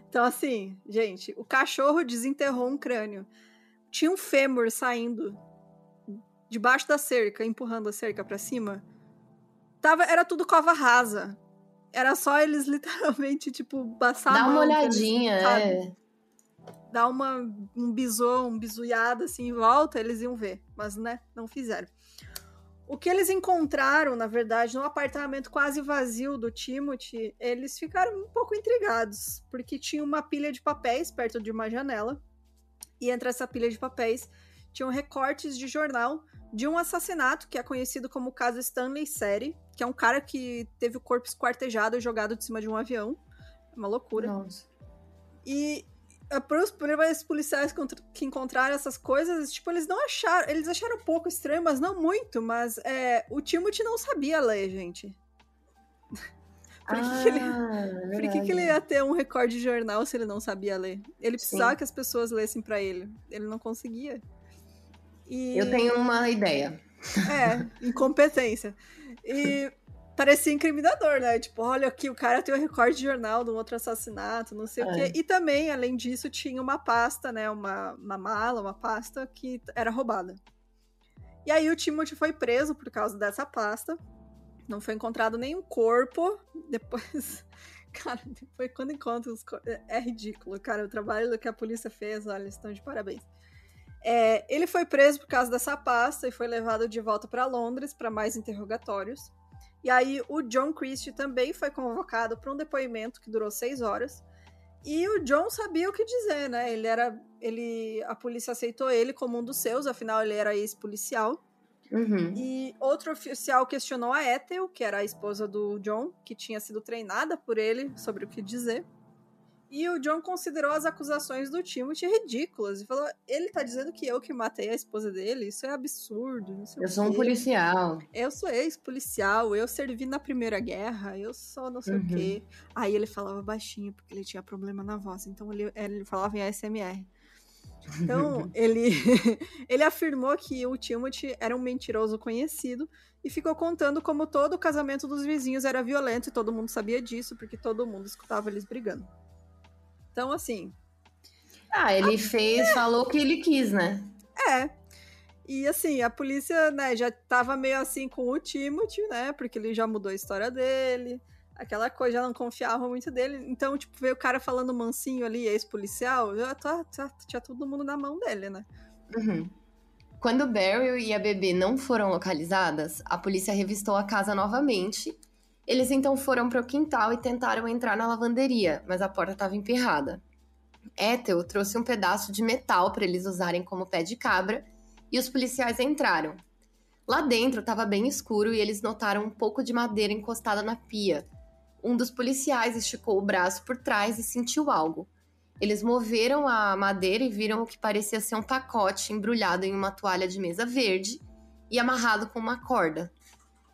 Então, assim, gente, o cachorro desenterrou um crânio. Tinha um fêmur saindo debaixo da cerca, empurrando a cerca para cima. Tava, era tudo cova rasa. Era só eles literalmente, tipo, passar Dá uma olhadinha, é dar uma, um bisou, um bisuiado assim em volta, eles iam ver. Mas, né, não fizeram. O que eles encontraram, na verdade, no apartamento quase vazio do Timothy, eles ficaram um pouco intrigados, porque tinha uma pilha de papéis perto de uma janela, e entre essa pilha de papéis tinham recortes de jornal de um assassinato que é conhecido como o caso Stanley Seri, que é um cara que teve o corpo esquartejado e jogado de cima de um avião. É uma loucura. Nossa. E os primeiros policiais que encontraram essas coisas, tipo, eles não acharam. Eles acharam um pouco estranho, mas não muito. Mas é, o Timothy não sabia ler, gente. por que, ah, que, ele, é por que, que, ele ia ter um recorde de jornal se ele não sabia ler? Ele precisava Sim. que as pessoas lessem para ele. Ele não conseguia. E... Eu tenho uma ideia. É, incompetência. E parecia incriminador, né? Tipo, olha aqui, o cara tem o um recorde de jornal de um outro assassinato, não sei é. o quê. E também, além disso, tinha uma pasta, né? Uma, uma mala, uma pasta que era roubada. E aí o Timothy foi preso por causa dessa pasta. Não foi encontrado nenhum corpo. Depois. Cara, depois quando encontra os corpos. É ridículo, cara. O trabalho que a polícia fez, olha, estão de parabéns. É, ele foi preso por causa dessa pasta e foi levado de volta para Londres para mais interrogatórios. E aí o John Christie também foi convocado para um depoimento que durou seis horas. E o John sabia o que dizer, né? Ele era, ele, a polícia aceitou ele como um dos seus, afinal ele era ex-policial. Uhum. E outro oficial questionou a Ethel, que era a esposa do John, que tinha sido treinada por ele sobre o que dizer. E o John considerou as acusações do Timothy ridículas e falou: ele tá dizendo que eu que matei a esposa dele, isso é absurdo. eu sou um policial. Eu sou ex-policial, eu servi na Primeira Guerra, eu sou não sei uhum. o quê. Aí ele falava baixinho, porque ele tinha problema na voz, então ele, ele falava em ASMR. Então, ele, ele afirmou que o Timothy era um mentiroso conhecido e ficou contando como todo o casamento dos vizinhos era violento e todo mundo sabia disso, porque todo mundo escutava eles brigando. Então, assim. Ah, ele a... fez, é. falou o que ele quis, né? É. E assim, a polícia, né, já tava meio assim com o Timothy, né? Porque ele já mudou a história dele. Aquela coisa, já não confiava muito dele. Então, tipo, ver o cara falando mansinho ali, ex-policial, já tá, tá, tinha todo mundo na mão dele, né? Uhum. Quando Beryl e a bebê não foram localizadas, a polícia revistou a casa novamente eles então foram para o quintal e tentaram entrar na lavanderia, mas a porta estava emperrada. Ethel trouxe um pedaço de metal para eles usarem como pé de cabra e os policiais entraram. Lá dentro estava bem escuro e eles notaram um pouco de madeira encostada na pia. Um dos policiais esticou o braço por trás e sentiu algo. Eles moveram a madeira e viram o que parecia ser um pacote embrulhado em uma toalha de mesa verde e amarrado com uma corda.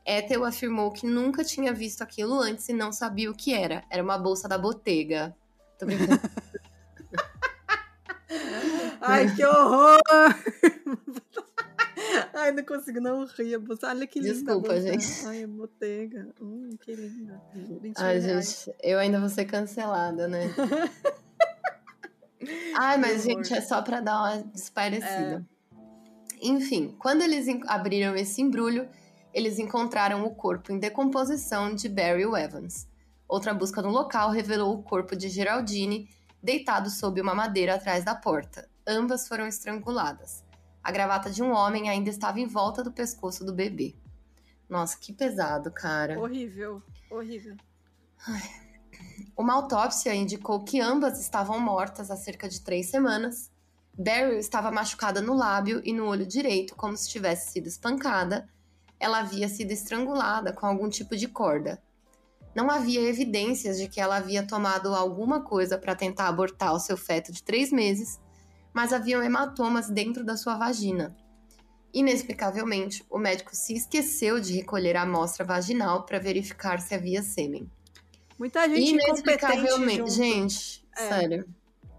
Ethel afirmou que nunca tinha visto aquilo antes e não sabia o que era. Era uma bolsa da Bottega. Tô brincando. Ai, que horror! Ai, não consigo não rir. Olha que linda. Desculpa, gente. Ai, a Bottega. Hum, que linda. Ai, gente, eu ainda vou ser cancelada, né? Ai, mas, gente, é só pra dar uma desparecida. É. Enfim, quando eles abriram esse embrulho, eles encontraram o corpo em decomposição de Barry Evans. Outra busca no local revelou o corpo de Geraldine deitado sob uma madeira atrás da porta. Ambas foram estranguladas. A gravata de um homem ainda estava em volta do pescoço do bebê. Nossa, que pesado, cara. Horrível, horrível. Ai. Uma autópsia indicou que ambas estavam mortas há cerca de três semanas. Beryl estava machucada no lábio e no olho direito, como se tivesse sido espancada, ela havia sido estrangulada com algum tipo de corda. Não havia evidências de que ela havia tomado alguma coisa para tentar abortar o seu feto de três meses, mas haviam hematomas dentro da sua vagina. Inexplicavelmente, o médico se esqueceu de recolher a amostra vaginal para verificar se havia sêmen. Muita gente incompetente. Gente, é, sério.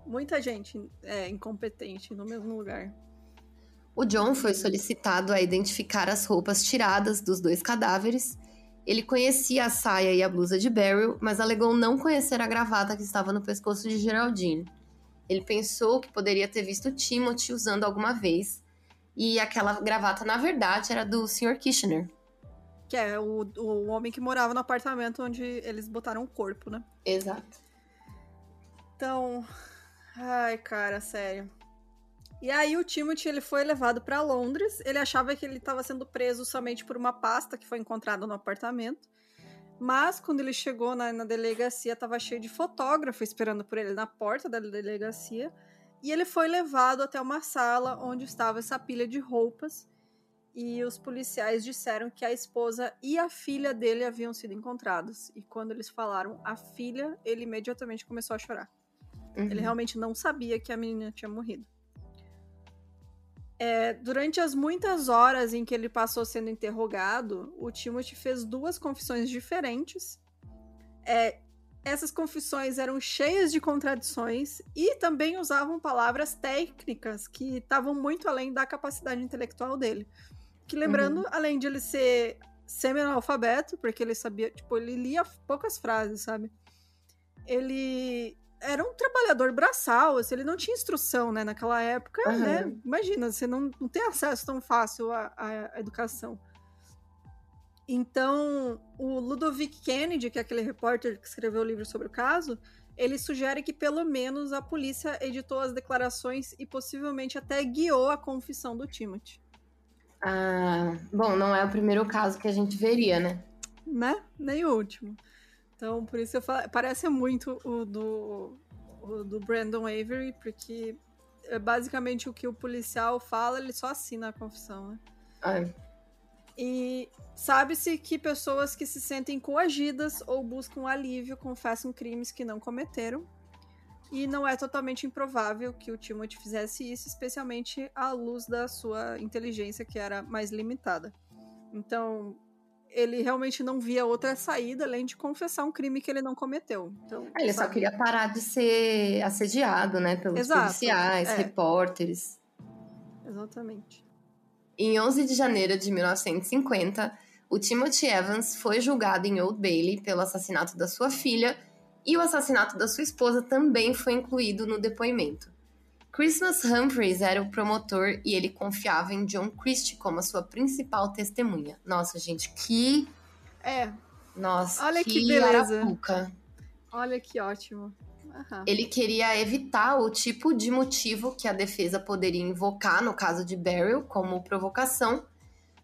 Muita gente é incompetente no mesmo lugar. O John foi solicitado a identificar as roupas tiradas dos dois cadáveres. Ele conhecia a saia e a blusa de Beryl, mas alegou não conhecer a gravata que estava no pescoço de Geraldine. Ele pensou que poderia ter visto Timothy usando alguma vez, e aquela gravata, na verdade, era do Sr. Kitchener. Que é o, o homem que morava no apartamento onde eles botaram o corpo, né? Exato. Então. Ai, cara, sério. E aí o Timothy ele foi levado para Londres. Ele achava que ele estava sendo preso somente por uma pasta que foi encontrada no apartamento. Mas quando ele chegou na, na delegacia, estava cheio de fotógrafo esperando por ele na porta da delegacia. E ele foi levado até uma sala onde estava essa pilha de roupas. E os policiais disseram que a esposa e a filha dele haviam sido encontrados. E quando eles falaram a filha, ele imediatamente começou a chorar. Uhum. Ele realmente não sabia que a menina tinha morrido. É, durante as muitas horas em que ele passou sendo interrogado, o Timothy fez duas confissões diferentes. É, essas confissões eram cheias de contradições e também usavam palavras técnicas que estavam muito além da capacidade intelectual dele. Que lembrando, uhum. além de ele ser semi-analfabeto, porque ele sabia, tipo, ele lia poucas frases, sabe? Ele era um trabalhador braçal, assim, ele não tinha instrução, né, naquela época, uhum. né? Imagina, você não, não tem acesso tão fácil à, à, educação. Então, o Ludovic Kennedy, que é aquele repórter que escreveu o livro sobre o caso, ele sugere que pelo menos a polícia editou as declarações e possivelmente até guiou a confissão do Timothy. Ah, bom, não é o primeiro caso que a gente veria, né? Né? Nem o último. Então, por isso eu falo, parece muito o do, o do Brandon Avery, porque é basicamente o que o policial fala, ele só assina a confissão, né? Ai. E sabe-se que pessoas que se sentem coagidas ou buscam alívio confessam crimes que não cometeram. E não é totalmente improvável que o Timothy fizesse isso, especialmente à luz da sua inteligência, que era mais limitada. Então, ele realmente não via outra saída além de confessar um crime que ele não cometeu. Então, ele sabe? só queria parar de ser assediado, né, pelos Exato, policiais, é. repórteres. Exatamente. Em 11 de janeiro de 1950, o Timothy Evans foi julgado em Old Bailey pelo assassinato da sua filha e o assassinato da sua esposa também foi incluído no depoimento. Christmas Humphreys era o promotor e ele confiava em John Christie como a sua principal testemunha. Nossa, gente, que. É. Nossa, Olha que, que beleza. Arapuca. Olha que ótimo. Uhum. Ele queria evitar o tipo de motivo que a defesa poderia invocar no caso de Beryl como provocação,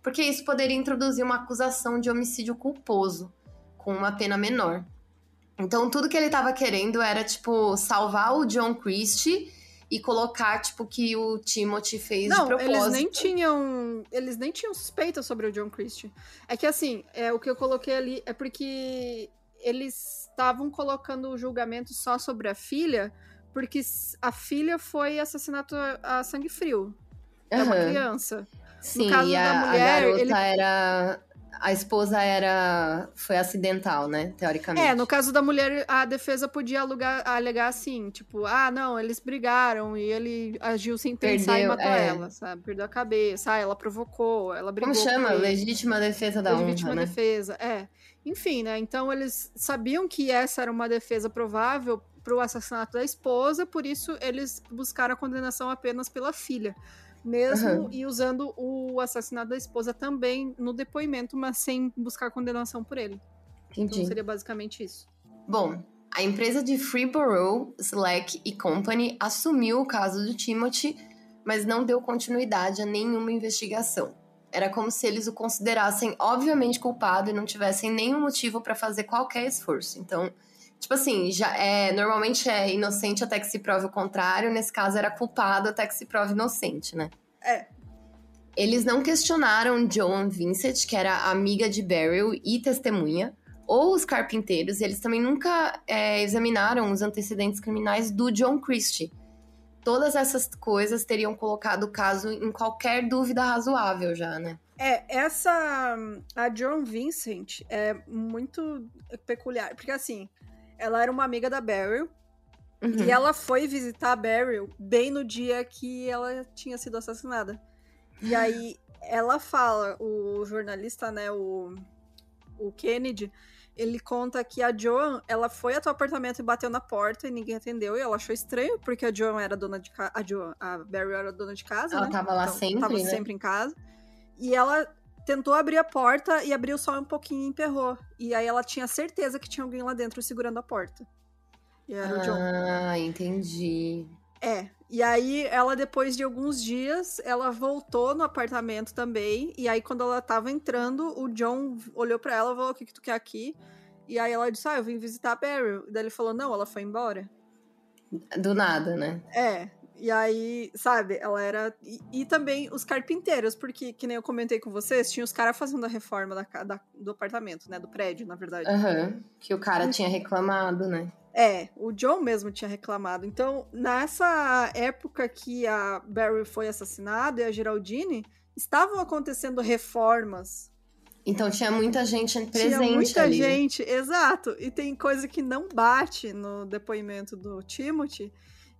porque isso poderia introduzir uma acusação de homicídio culposo, com uma pena menor. Então, tudo que ele estava querendo era, tipo, salvar o John Christie e colocar, tipo, que o Timothy fez não, de propósito. Eles nem tinham. Eles nem tinham suspeita sobre o John Christie. É que assim, é, o que eu coloquei ali é porque eles estavam colocando o julgamento só sobre a filha, porque a filha foi assassinato a sangue frio. É uhum. uma criança. Sim, no caso e a, da mulher, a garota ele... era a esposa era foi acidental, né? Teoricamente. É, no caso da mulher, a defesa podia alugar, alegar assim, tipo, ah, não, eles brigaram e ele agiu sem pensar Perdeu, e matou é. ela, sabe? Perdeu a cabeça, ah, ela provocou, ela brigou. Como chama? Legítima defesa da Legítima honra, né? defesa, é. Enfim, né? Então eles sabiam que essa era uma defesa provável para o assassinato da esposa, por isso eles buscaram a condenação apenas pela filha mesmo uhum. e usando o assassinato da esposa também no depoimento, mas sem buscar condenação por ele. Entendi. Então seria basicamente isso. Bom, a empresa de Freeborough, Slack e Company assumiu o caso do Timothy, mas não deu continuidade a nenhuma investigação. Era como se eles o considerassem obviamente culpado e não tivessem nenhum motivo para fazer qualquer esforço. Então, tipo assim, já é normalmente é inocente até que se prove o contrário, nesse caso era culpado até que se prove inocente, né? É. Eles não questionaram Joan Vincent, que era amiga de Beryl e testemunha, ou os carpinteiros, eles também nunca é, examinaram os antecedentes criminais do John Christie. Todas essas coisas teriam colocado o caso em qualquer dúvida razoável já, né? É, essa. A John Vincent é muito peculiar, porque assim, ela era uma amiga da Beryl. Uhum. E ela foi visitar a Beryl bem no dia que ela tinha sido assassinada. E aí ela fala, o jornalista, né, o, o Kennedy, ele conta que a Joan, ela foi até o apartamento e bateu na porta e ninguém atendeu. E ela achou estranho, porque a Joan era dona de casa. A Joan, a Beryl era dona de casa. Ela né? tava lá então, sempre. Tava né? sempre em casa. E ela tentou abrir a porta e abriu só um pouquinho e emperrou. E aí ela tinha certeza que tinha alguém lá dentro segurando a porta. E era ah, o John. Ah, entendi. É. E aí ela, depois de alguns dias, ela voltou no apartamento também. E aí, quando ela tava entrando, o John olhou para ela e falou: O que, que tu quer aqui? E aí ela disse: Ah, eu vim visitar a Beryl. E daí ele falou: Não, ela foi embora. Do nada, né? É. E aí, sabe, ela era. E, e, também os carpinteiros, porque, que nem eu comentei com vocês, tinha os caras fazendo a reforma da, da, do apartamento, né? Do prédio, na verdade. Aham. Uhum. Que o cara tinha reclamado, né? É, o John mesmo tinha reclamado. Então, nessa época que a Barry foi assassinada e a Geraldine, estavam acontecendo reformas. Então tinha muita gente presente tinha muita ali. gente, exato. E tem coisa que não bate no depoimento do Timothy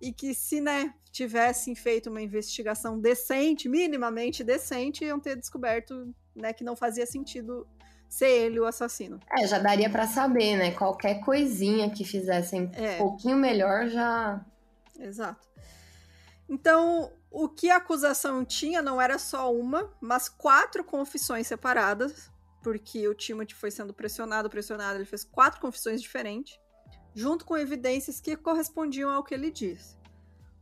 e que se, né, tivessem feito uma investigação decente, minimamente decente, iam ter descoberto, né, que não fazia sentido ser ele o assassino. É, já daria para saber, né? Qualquer coisinha que fizessem é. um pouquinho melhor já. Exato. Então, o que a acusação tinha não era só uma, mas quatro confissões separadas porque o Timothy foi sendo pressionado, pressionado. Ele fez quatro confissões diferentes, junto com evidências que correspondiam ao que ele disse.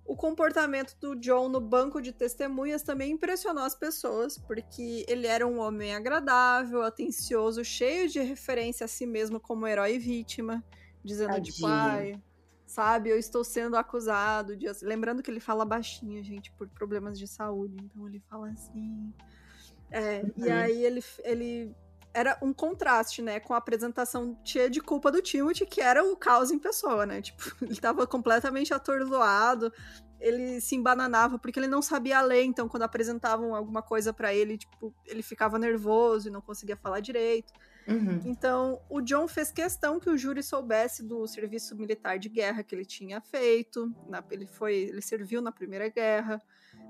O comportamento do John no banco de testemunhas também impressionou as pessoas, porque ele era um homem agradável, atencioso, cheio de referência a si mesmo como herói e vítima, dizendo de tipo, pai, sabe, eu estou sendo acusado de. Lembrando que ele fala baixinho, gente, por problemas de saúde, então ele fala assim. É, uhum. E aí ele, ele era um contraste, né, com a apresentação cheia de culpa do Timothy, que era o caos em pessoa, né? Tipo, ele tava completamente atordoado, ele se embananava porque ele não sabia ler, então quando apresentavam alguma coisa para ele, tipo, ele ficava nervoso e não conseguia falar direito. Uhum. Então, o John fez questão que o júri soubesse do serviço militar de guerra que ele tinha feito. Na, ele foi, ele serviu na Primeira Guerra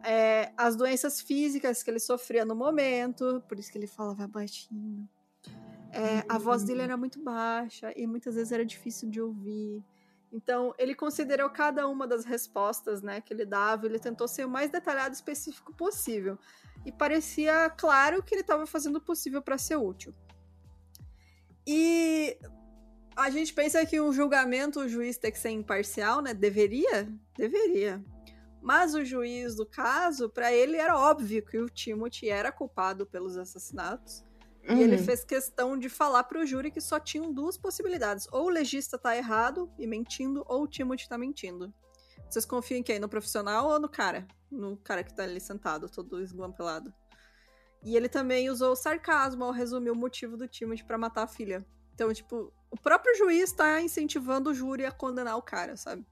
é, as doenças físicas que ele sofria no momento, por isso que ele falava baixinho. É, a voz dele era muito baixa e muitas vezes era difícil de ouvir. Então, ele considerou cada uma das respostas né, que ele dava, ele tentou ser o mais detalhado e específico possível. E parecia claro que ele estava fazendo o possível para ser útil. E a gente pensa que um julgamento, o juiz tem que ser imparcial, né? Deveria? Deveria. Mas o juiz do caso, para ele era óbvio que o Timothy era culpado pelos assassinatos. Uhum. E ele uhum. fez questão de falar para o júri que só tinham duas possibilidades: ou o legista tá errado e mentindo, ou o Timothy tá mentindo. Vocês confiam em quem? No profissional ou no cara? No cara que tá ali sentado, todo esguampelado. E ele também usou sarcasmo ao resumir o motivo do Timothy para matar a filha. Então, tipo, o próprio juiz tá incentivando o júri a condenar o cara, sabe?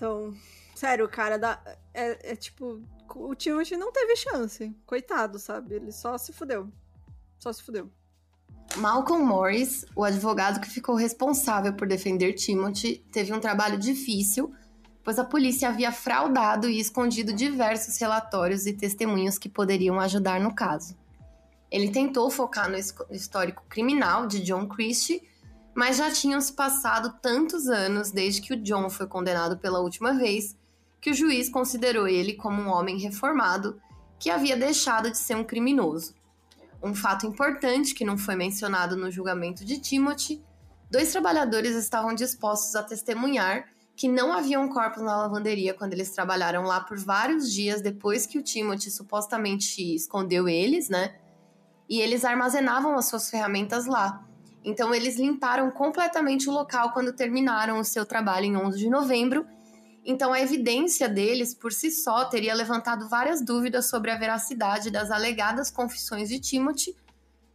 Então, Sério, cara, dá, é, é tipo. O Timothy não teve chance. Coitado, sabe? Ele só se fudeu. Só se fudeu. Malcolm Morris, o advogado que ficou responsável por defender Timothy, teve um trabalho difícil, pois a polícia havia fraudado e escondido diversos relatórios e testemunhos que poderiam ajudar no caso. Ele tentou focar no histórico criminal de John Christie, mas já tinham se passado tantos anos desde que o John foi condenado pela última vez que o juiz considerou ele como um homem reformado que havia deixado de ser um criminoso. Um fato importante que não foi mencionado no julgamento de Timothy: dois trabalhadores estavam dispostos a testemunhar que não haviam corpos na lavanderia quando eles trabalharam lá por vários dias depois que o Timothy supostamente escondeu eles, né? E eles armazenavam as suas ferramentas lá. Então eles limparam completamente o local quando terminaram o seu trabalho em 11 de novembro então, a evidência deles, por si só, teria levantado várias dúvidas sobre a veracidade das alegadas confissões de Timothy,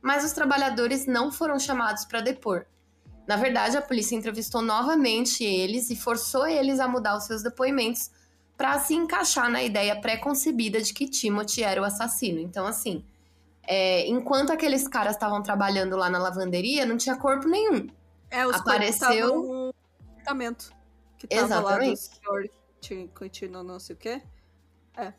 mas os trabalhadores não foram chamados para depor. Na verdade, a polícia entrevistou novamente eles e forçou eles a mudar os seus depoimentos para se encaixar na ideia pré-concebida de que Timothy era o assassino. Então, assim, é, enquanto aqueles caras estavam trabalhando lá na lavanderia, não tinha corpo nenhum. É, os Apareceu no apartamento que tava Exatamente. lá do continua não sei o quê. É.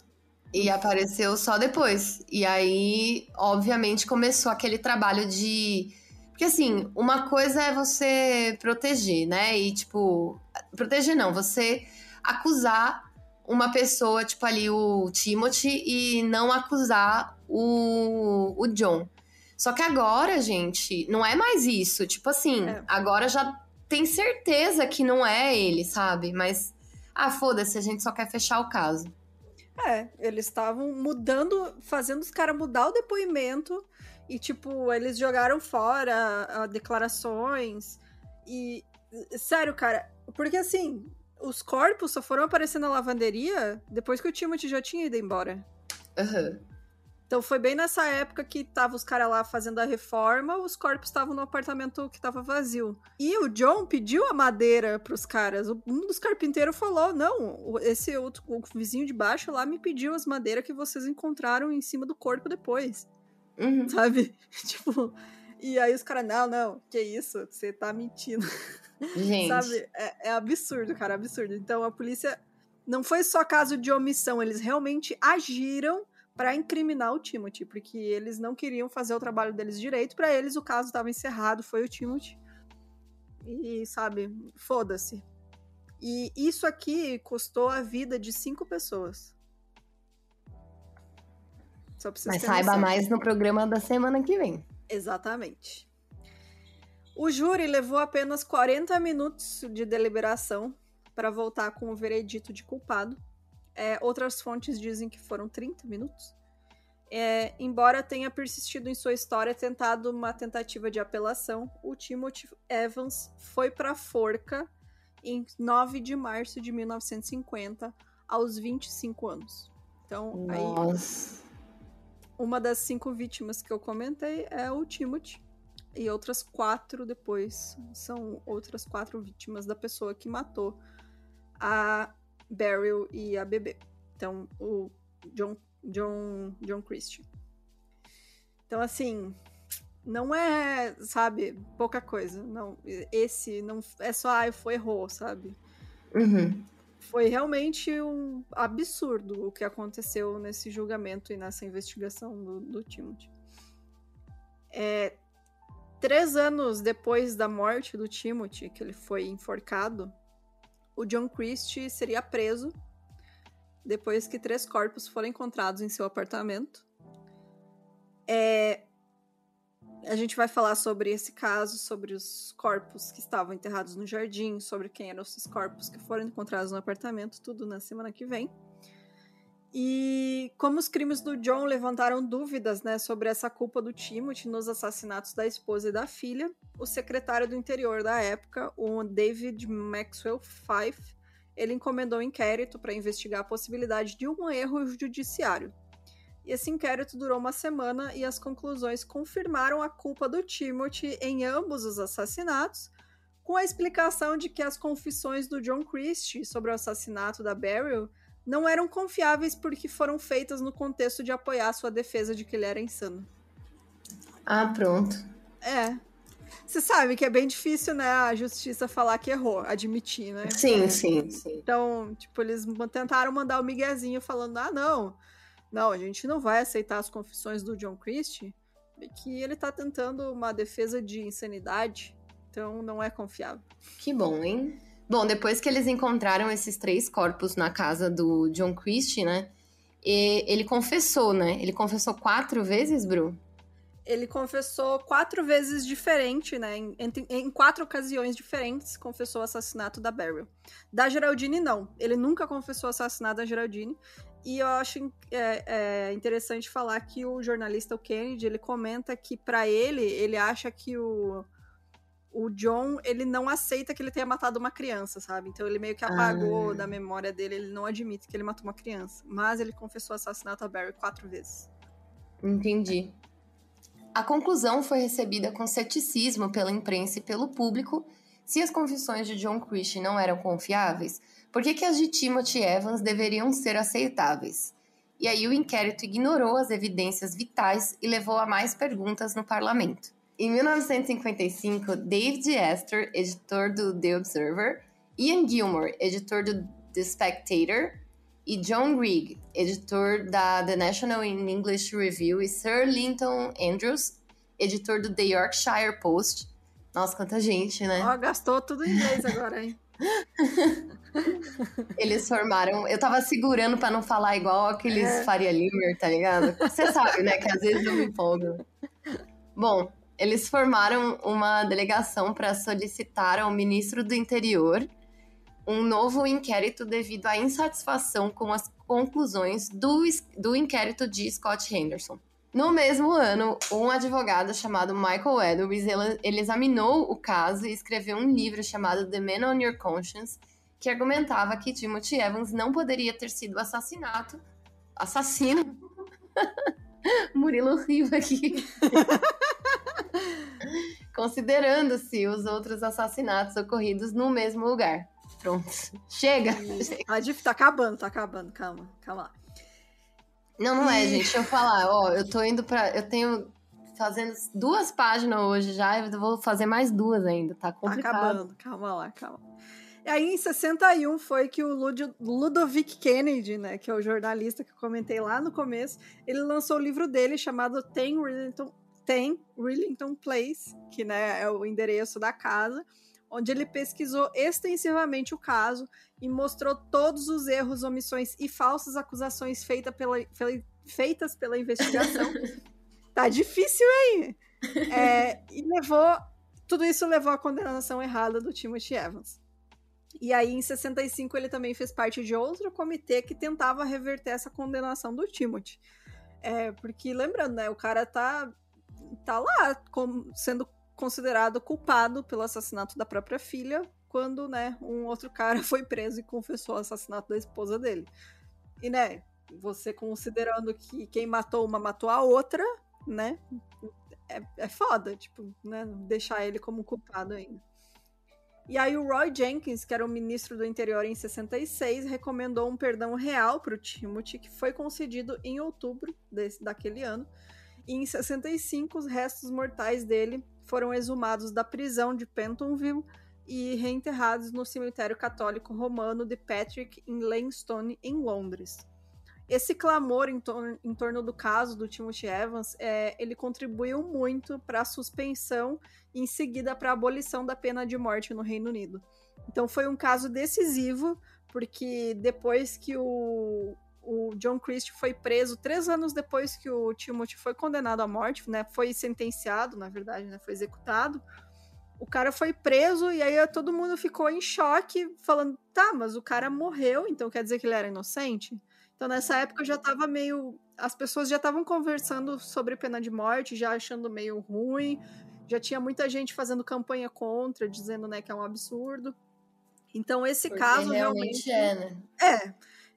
E apareceu só depois. E aí, obviamente, começou aquele trabalho de. Porque, assim, uma coisa é você proteger, né? E, tipo. Proteger não, você acusar uma pessoa, tipo ali, o Timothy, e não acusar o, o John. Só que agora, gente, não é mais isso. Tipo assim, é. agora já tem certeza que não é ele, sabe? Mas, ah, foda-se, a gente só quer fechar o caso. É, eles estavam mudando, fazendo os caras mudar o depoimento e, tipo, eles jogaram fora a, a declarações. E, sério, cara, porque assim, os corpos só foram aparecer na lavanderia depois que o Timothy já tinha ido embora. Uhum. Então foi bem nessa época que tava os caras lá fazendo a reforma, os corpos estavam no apartamento que tava vazio. E o John pediu a madeira pros caras. Um dos carpinteiros falou: não, esse outro o vizinho de baixo lá me pediu as madeiras que vocês encontraram em cima do corpo depois. Uhum. Sabe? tipo. E aí os caras, não, não, que isso? Você tá mentindo. Gente. Sabe? É, é absurdo, cara, absurdo. Então a polícia. Não foi só caso de omissão, eles realmente agiram para incriminar o Timothy, porque eles não queriam fazer o trabalho deles direito. Para eles, o caso estava encerrado, foi o Timothy. E, sabe, foda-se. E isso aqui custou a vida de cinco pessoas. Só pra vocês Mas saiba mais no programa da semana que vem. Exatamente. O júri levou apenas 40 minutos de deliberação para voltar com o veredito de culpado. É, outras fontes dizem que foram 30 minutos. É, embora tenha persistido em sua história, tentado uma tentativa de apelação, o Timothy Evans foi para forca em 9 de março de 1950, aos 25 anos. Então, aí Nossa. uma das cinco vítimas que eu comentei é o Timothy. E outras quatro depois são outras quatro vítimas da pessoa que matou a Beryl e a bebê. Então, o John, John, John Christie. Então, assim, não é, sabe, pouca coisa. Não, esse não é só, ai, foi errou, sabe? Uhum. Foi realmente um absurdo o que aconteceu nesse julgamento e nessa investigação do, do Timothy. É, três anos depois da morte do Timothy, que ele foi enforcado, o John Christie seria preso depois que três corpos foram encontrados em seu apartamento. É, a gente vai falar sobre esse caso, sobre os corpos que estavam enterrados no jardim, sobre quem eram esses corpos que foram encontrados no apartamento, tudo na semana que vem. E como os crimes do John levantaram dúvidas né, sobre essa culpa do Timothy nos assassinatos da esposa e da filha, o secretário do interior da época, o David Maxwell Fife, ele encomendou um inquérito para investigar a possibilidade de um erro judiciário. E esse inquérito durou uma semana e as conclusões confirmaram a culpa do Timothy em ambos os assassinatos, com a explicação de que as confissões do John Christie sobre o assassinato da Beryl não eram confiáveis porque foram feitas no contexto de apoiar sua defesa de que ele era insano. Ah, pronto. É. Você sabe que é bem difícil, né, a justiça falar que errou, admitir, né? Sim, sim, sim. Então, tipo, eles tentaram mandar o miguezinho falando: ah, não, não, a gente não vai aceitar as confissões do John Christie, que ele tá tentando uma defesa de insanidade, então não é confiável. Que bom, hein? Bom, depois que eles encontraram esses três corpos na casa do John Christie, né? ele confessou, né? Ele confessou quatro vezes, Bru? Ele confessou quatro vezes diferente, né? Em, em, em quatro ocasiões diferentes, confessou o assassinato da Beryl. Da Geraldine, não. Ele nunca confessou o assassinato da Geraldine. E eu acho é, é interessante falar que o jornalista o Kennedy ele comenta que para ele ele acha que o, o John ele não aceita que ele tenha matado uma criança, sabe? Então ele meio que apagou Ah. da memória dele, ele não admite que ele matou uma criança, mas ele confessou o assassinato da Barry quatro vezes. Entendi. A conclusão foi recebida com ceticismo pela imprensa e pelo público. Se as confissões de John Christie não eram confiáveis, por que, que as de Timothy Evans deveriam ser aceitáveis? E aí o inquérito ignorou as evidências vitais e levou a mais perguntas no parlamento. Em 1955, David Astor, editor do The Observer, Ian Gilmore, editor do The Spectator, e John Rigg, editor da The National English Review, e Sir Linton Andrews, editor do The Yorkshire Post. Nossa, quanta gente, né? Ó, gastou tudo em inglês agora, hein? Eles formaram. Eu tava segurando pra não falar igual aqueles É. Faria Limer, tá ligado? Você sabe, né? Que às vezes eu me empolgo. Bom, eles formaram uma delegação para solicitar ao ministro do Interior um novo inquérito devido à insatisfação com as conclusões do, do inquérito de Scott Henderson. No mesmo ano, um advogado chamado Michael Edwards ele, examinou o caso e escreveu um livro chamado The Man on Your Conscience, que argumentava que Timothy Evans não poderia ter sido assassinato, assassino. Murilo riu aqui. Considerando-se os outros assassinatos ocorridos no mesmo lugar. Pronto. Chega. A Diff tá acabando, tá acabando, calma, calma lá. Não, não é, gente. Deixa eu falar. Ó, eu tô indo pra. Eu tenho fazendo duas páginas hoje já. Eu vou fazer mais duas ainda. Tá Tá complicado. acabando, calma lá, calma. E aí, em 61, foi que o Lud- Ludovic Kennedy, né, que é o jornalista que eu comentei lá no começo, ele lançou o livro dele chamado Tem Rillington, Tem Rillington Place, que né, é o endereço da casa, onde ele pesquisou extensivamente o caso e mostrou todos os erros, omissões e falsas acusações feita pela, feitas pela investigação. tá difícil aí. É, e levou. Tudo isso levou à condenação errada do Timothy Evans. E aí, em 65, ele também fez parte de outro comitê que tentava reverter essa condenação do Timothy. É, porque, lembrando, né, o cara tá, tá lá como, sendo considerado culpado pelo assassinato da própria filha, quando, né, um outro cara foi preso e confessou o assassinato da esposa dele. E, né, você considerando que quem matou uma matou a outra, né, é, é foda, tipo, né, deixar ele como culpado ainda. E aí o Roy Jenkins, que era o ministro do interior em 66, recomendou um perdão real para o Timothy, que foi concedido em outubro desse, daquele ano. E em 65, os restos mortais dele foram exumados da prisão de Pentonville e reenterrados no cemitério católico romano de Patrick em Lansdowne, em Londres. Esse clamor em, tor em torno do caso do Timothy Evans, é, ele contribuiu muito para a suspensão e em seguida para a abolição da pena de morte no Reino Unido. Então foi um caso decisivo, porque depois que o, o John Christie foi preso, três anos depois que o Timothy foi condenado à morte, né, foi sentenciado, na verdade, né, foi executado, o cara foi preso e aí todo mundo ficou em choque, falando, tá, mas o cara morreu, então quer dizer que ele era inocente? Então, nessa época, eu já estava meio. As pessoas já estavam conversando sobre pena de morte, já achando meio ruim. Já tinha muita gente fazendo campanha contra, dizendo né, que é um absurdo. Então, esse Porque caso realmente. realmente. É, né? É.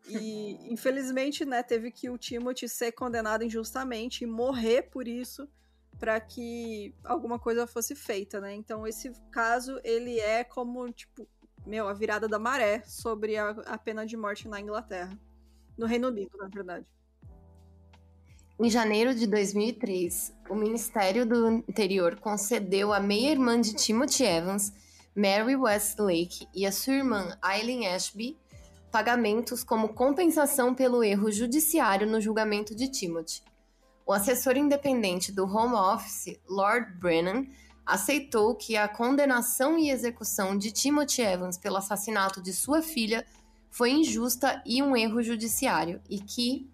E, infelizmente, né, teve que o Timothy ser condenado injustamente e morrer por isso para que alguma coisa fosse feita, né? Então, esse caso, ele é como, tipo, meu, a virada da maré sobre a, a pena de morte na Inglaterra. No Reino Unido, na verdade. Em janeiro de 2003, o Ministério do Interior concedeu à meia-irmã de Timothy Evans, Mary Westlake, e a sua irmã Eileen Ashby pagamentos como compensação pelo erro judiciário no julgamento de Timothy. O assessor independente do Home Office, Lord Brennan, aceitou que a condenação e execução de Timothy Evans pelo assassinato de sua filha foi injusta e um erro judiciário, e que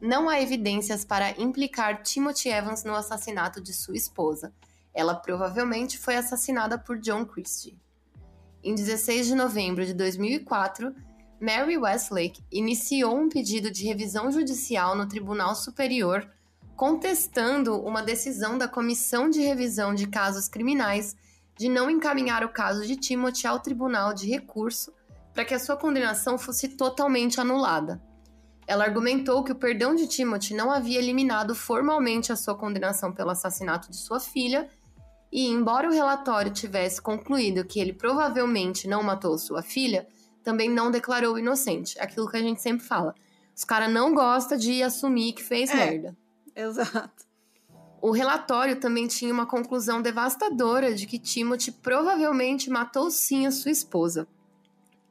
não há evidências para implicar Timothy Evans no assassinato de sua esposa. Ela provavelmente foi assassinada por John Christie. Em 16 de novembro de 2004, Mary Westlake iniciou um pedido de revisão judicial no Tribunal Superior, contestando uma decisão da Comissão de Revisão de Casos Criminais de não encaminhar o caso de Timothy ao Tribunal de Recurso para que a sua condenação fosse totalmente anulada. Ela argumentou que o perdão de Timothy não havia eliminado formalmente a sua condenação pelo assassinato de sua filha, e, embora o relatório tivesse concluído que ele provavelmente não matou sua filha, também não declarou inocente. Aquilo que a gente sempre fala. Os caras não gostam de assumir que fez É. merda. Exato. O relatório também tinha uma conclusão devastadora de que Timothy provavelmente matou sim a sua esposa.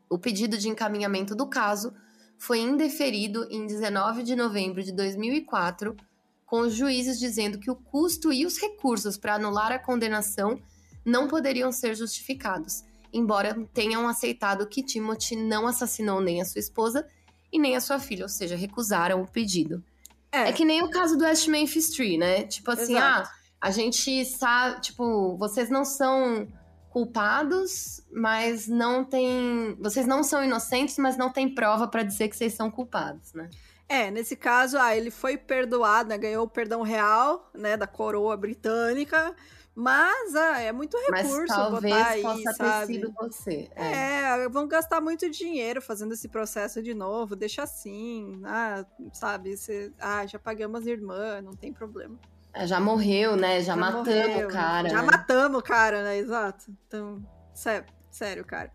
O pedido de encaminhamento do caso foi indeferido em 19 de novembro de 2004, com os juízes dizendo que o custo e os recursos para anular a condenação não poderiam ser justificados, embora tenham aceitado que Timothy não assassinou nem a sua esposa e nem a sua filha, ou seja, recusaram o pedido. É, É que nem o caso do West Memphis 3, né? Tipo assim, Exato. ah, a gente sabe, tipo, vocês não são culpados, mas não tem, vocês não são inocentes, mas não tem prova pra dizer que vocês são culpados, né? É, nesse caso, ah, ele foi perdoado, né, ganhou o perdão real, né, da coroa britânica, mas ah, é muito Mas recurso talvez botar aí, possa ter sabe? sido você. É. É, vão gastar muito dinheiro fazendo esse processo de novo, deixa assim, ah, sabe, cê, ah, já pagamos a irmã, não tem problema. É, Já morreu, né? Já, matamos morreu, o cara. Já né? matamos o cara, né, exato. Então, sério, sério, cara.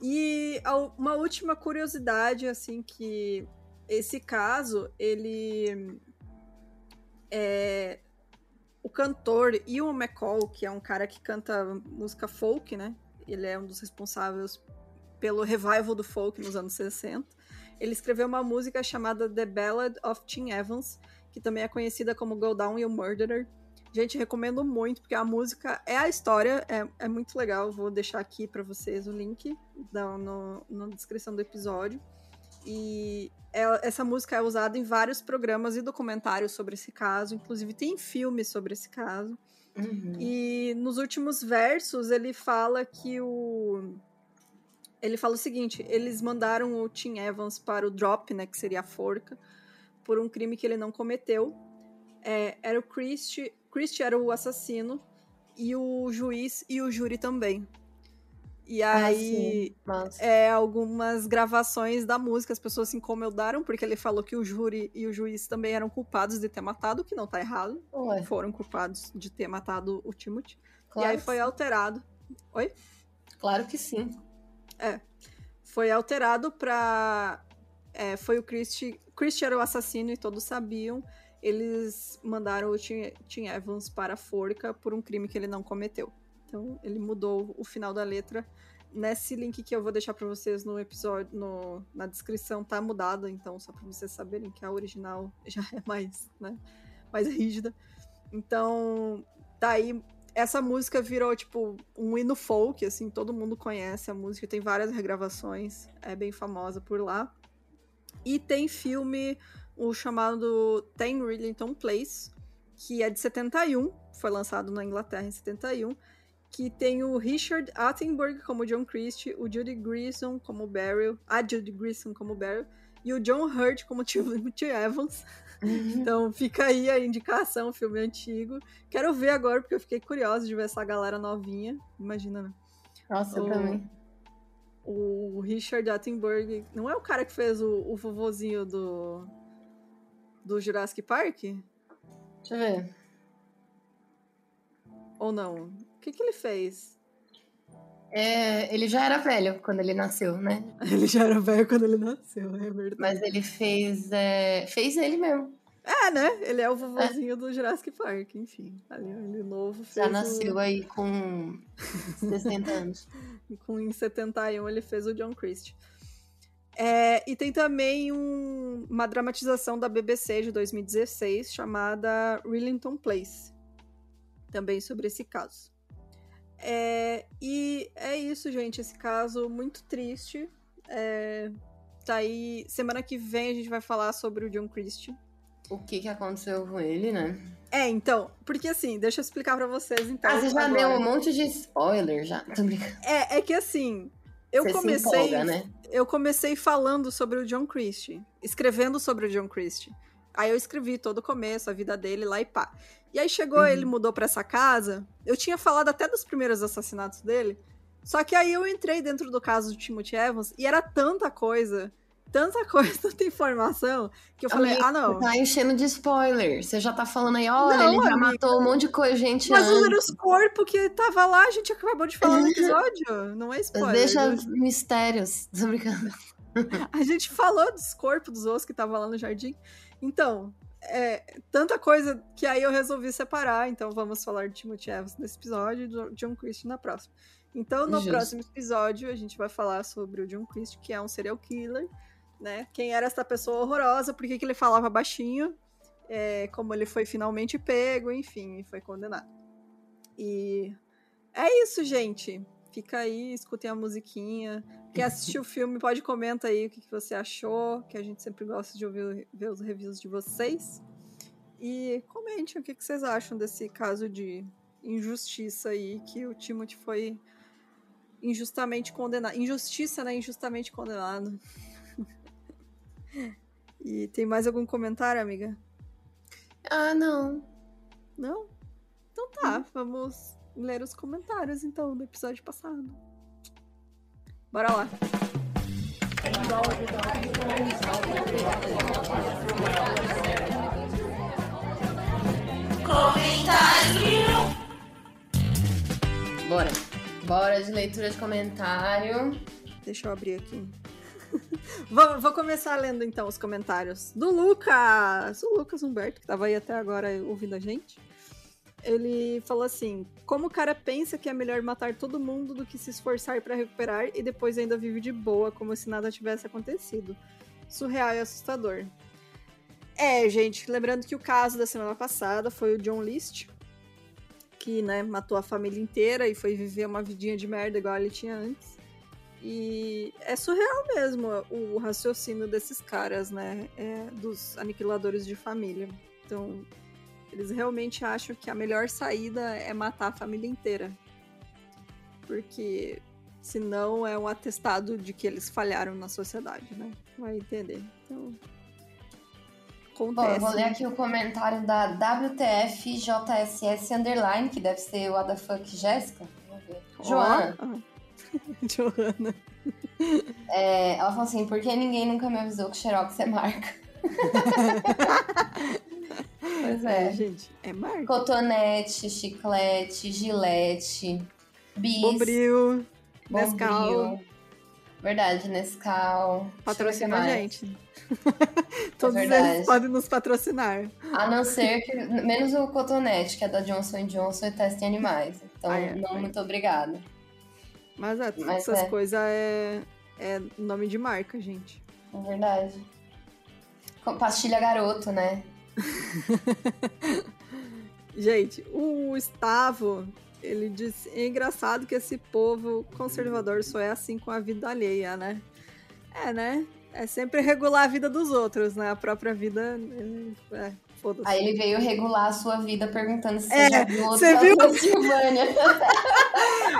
E uma última curiosidade, assim, que esse caso, ele é o cantor Ewan McCall, que é um cara que canta música folk, né? Ele é um dos responsáveis pelo revival do folk nos anos 60. Ele escreveu uma música chamada The Ballad of Tim Evans, que também é conhecida como Go Down You Murderer. Gente, recomendo muito, porque a música é a história, é, é muito legal. Vou deixar aqui para vocês o link no, na descrição do episódio. E é, essa música é usada em vários programas e documentários sobre esse caso, inclusive tem filmes sobre esse caso. Uhum. E nos últimos versos ele fala que o. Ele fala o seguinte: eles mandaram o Tim Evans para o drop, né, que seria a forca, por um crime que ele não cometeu. É, era o Christie, Christie era o assassino, e o juiz e o júri também. E Ah, aí, Nossa. é, algumas gravações da música, as pessoas se incomodaram porque ele falou que o júri e o juiz também eram culpados de ter matado, o que não tá errado. Ué, Foram culpados de ter matado o Timothy. claro, e aí foi que- alterado. Oi? claro que sim. Foi alterado pra. é, foi o Christie. Christie era o assassino e todos sabiam. Eles mandaram o Tim, Tim Evans para a forca por um crime que ele não cometeu. Então ele mudou o final da letra. Nesse link que eu vou deixar para vocês no episódio, no- na descrição, tá mudado, então só para vocês saberem que a original já é mais, né, mais rígida. Então, daí essa música virou tipo um hino folk, assim, todo mundo conhece a música, tem várias regravações, é bem famosa por lá. E tem filme, o chamado Ten Rillington Place, que é de 71, foi lançado na Inglaterra em 71, que tem o Richard Attenborough como John Christie, o Judy Grissom como Beryl, a Judy Grissom como Beryl, e o John Hurt como Timothy Evans. Então fica aí a indicação, filme antigo. Quero ver agora, porque eu fiquei curiosa de ver essa galera novinha. Imagina, né? Nossa, eu O- também. O Richard Attenborough não é o cara que fez o, o vovozinho do, do Jurassic Park? Deixa eu ver. Ou não? O que, que ele fez? É, ele já era velho quando ele nasceu, né? Ele já era velho quando ele nasceu, é verdade. Mas ele fez. é, fez ele mesmo. É, né? Ele é o vovozinho do Jurassic Park, enfim. Ali, ele novo fez Já o- nasceu aí com 60 anos. com em 71 ele fez o John Christie. É, e tem também um- uma dramatização da BBC de 2016 chamada Rillington Place, também sobre esse caso. É, e é isso, gente. Esse caso muito triste. É, tá aí. Semana que vem a gente vai falar sobre o John Christie. O que que aconteceu com ele, né? É, então, porque assim, deixa eu explicar pra vocês então. ah, você já agora. deu um monte de spoiler já. Tô brincando. É, é que assim, eu você comecei. empolga, né? eu comecei falando sobre o John Christie, escrevendo sobre o John Christie. Aí eu escrevi todo o começo, a vida dele lá e pá. E aí chegou, Uhum. ele mudou pra essa casa. Eu tinha falado até dos primeiros assassinatos dele. Só que aí eu entrei dentro do caso do Timothy Evans e era tanta coisa, tanta coisa, tanta informação, que eu falei, Amiga, ah não. Tá enchendo de spoiler. Você já tá falando aí, olha, Não, ele já amiga. matou um monte de coisa, gente. Mas antes. os os corpos que tava lá, a gente acabou de falar no episódio. Não é spoiler. Deixa gente- mistérios. Tô brincando. A gente falou dos corpos dos ossos que tava lá no jardim. Então, é tanta coisa que aí eu resolvi separar. Então, vamos falar de Timothy Evans nesse episódio e do John Christie na próxima. Então, no Justo. próximo episódio, a gente vai falar sobre o John Christie, que é um serial killer, né? Quem era essa pessoa horrorosa, por que que ele falava baixinho, é, como ele foi finalmente pego, enfim, e foi condenado. E é isso, gente. Fica aí, escutem a musiquinha. Quem assistiu o filme pode comentar aí o que, que você achou, que a gente sempre gosta de ouvir ver os reviews de vocês. E comente o que, que vocês acham desse caso de injustiça aí, que o Timothy foi injustamente condenado. Injustiça, né? Injustamente condenado. e tem mais algum comentário, amiga? Ah, não. Não? Então tá, vamos ler os comentários então do episódio passado. Bora lá. Bora. Bora de leitura de comentário. Deixa eu abrir aqui. vou, vou começar lendo então os comentários do Lucas. O Lucas Humberto, que tava aí até agora ouvindo a gente. Ele falou assim: Como o cara pensa que é melhor matar todo mundo do que se esforçar pra recuperar e depois ainda vive de boa, como se nada tivesse acontecido. Surreal e assustador. É, gente, lembrando que o caso da semana passada foi o John List, que, né, matou a família inteira e foi viver uma vidinha de merda igual ele tinha antes. E é surreal mesmo o raciocínio desses caras, né? É, dos aniquiladores de família. Então, eles realmente acham que a melhor saída é matar a família inteira. Porque senão é um atestado de que eles falharam na sociedade, né? Vai entender. Então. Acontece. Bom, eu vou ler aqui o comentário da WTFJSS Underline, que deve ser o Fuck Jéssica. Vamos ver. Joana. Oh. Joana. É, ela falou assim: por que ninguém nunca me avisou que Xerox é marca? pois é. é. gente, é marca. Cotonete, chiclete, gilete, bis. Bombril, Nescau. Verdade, Nescau. Patrocina a gente. Todos é eles podem nos patrocinar. A não ser que. Menos o cotonete, que é da Johnson Johnson e testa em animais. Então, ah, é, não, é. muito obrigada. Mas, é, Mas essas é. coisas é, é nome de marca, gente. É verdade. Pastilha garoto, né? gente, o Gustavo, ele disse: é engraçado que esse povo conservador só é assim com a vida alheia, né? É, né? É sempre regular a vida dos outros, né? A própria vida. É, Foda-se. Aí ele veio regular a sua vida perguntando se é, você já viu outra viu? Silvânia.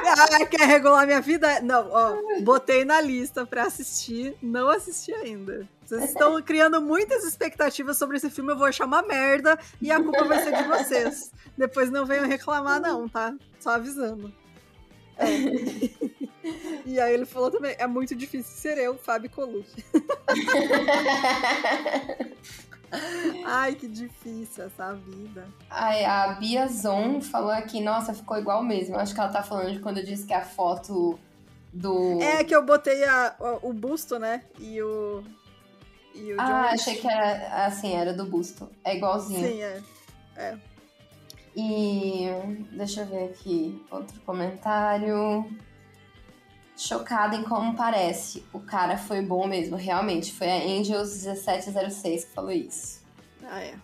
ah, quer regular minha vida? Não, ó, botei na lista pra assistir, não assisti ainda. Vocês estão criando muitas expectativas sobre esse filme, eu vou achar uma merda e a culpa vai ser de vocês. Depois não venham reclamar, não, tá? Só avisando. É. e aí ele falou também, é muito difícil ser eu, Fábio Colucci. Ai, que difícil essa vida. Ai, a Bia Zon falou aqui, nossa, ficou igual mesmo. Acho que ela tá falando de quando eu disse que a foto do. É que eu botei a, o, o busto, né? E o. E o ah, achei que era assim, era do busto. É igualzinho. Sim, é. É. E deixa eu ver aqui outro comentário. Chocada em como parece. O cara foi bom mesmo, realmente. Foi a Angels1706 que falou isso. Ah, é.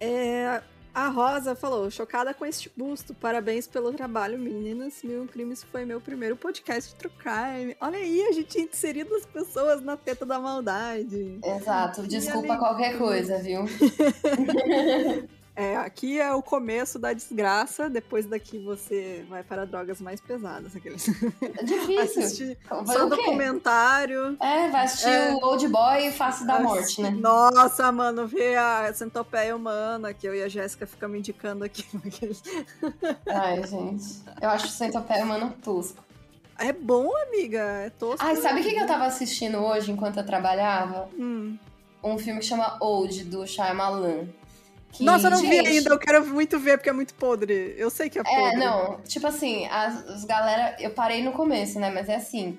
é. A Rosa falou: chocada com este busto. Parabéns pelo trabalho, meninas. Mil Crimes foi meu primeiro podcast de True Crime. Olha aí, a gente inserindo as pessoas na teta da maldade. Exato. Desculpa qualquer coisa, viu? É, aqui é o começo da desgraça, depois daqui você vai para drogas mais pesadas. Aqueles. É difícil. assistir só documentário. É, vai assistir é, o Old Boy e Face da Morte, né? Nossa, mano, ver a centopeia humana, que eu e a Jéssica ficamos indicando aqui. Ai, gente. Eu acho centopeia humana tosco. É bom, amiga. É tosco. Ai, sabe o que, que eu tava assistindo hoje enquanto eu trabalhava? Hum. Um filme que chama Old, do Shyamalan. Que, Nossa, eu não gente, vi ainda, eu quero muito ver porque é muito podre. Eu sei que é, é podre. É, não, tipo assim, as, as galera. Eu parei no começo, né? Mas é assim: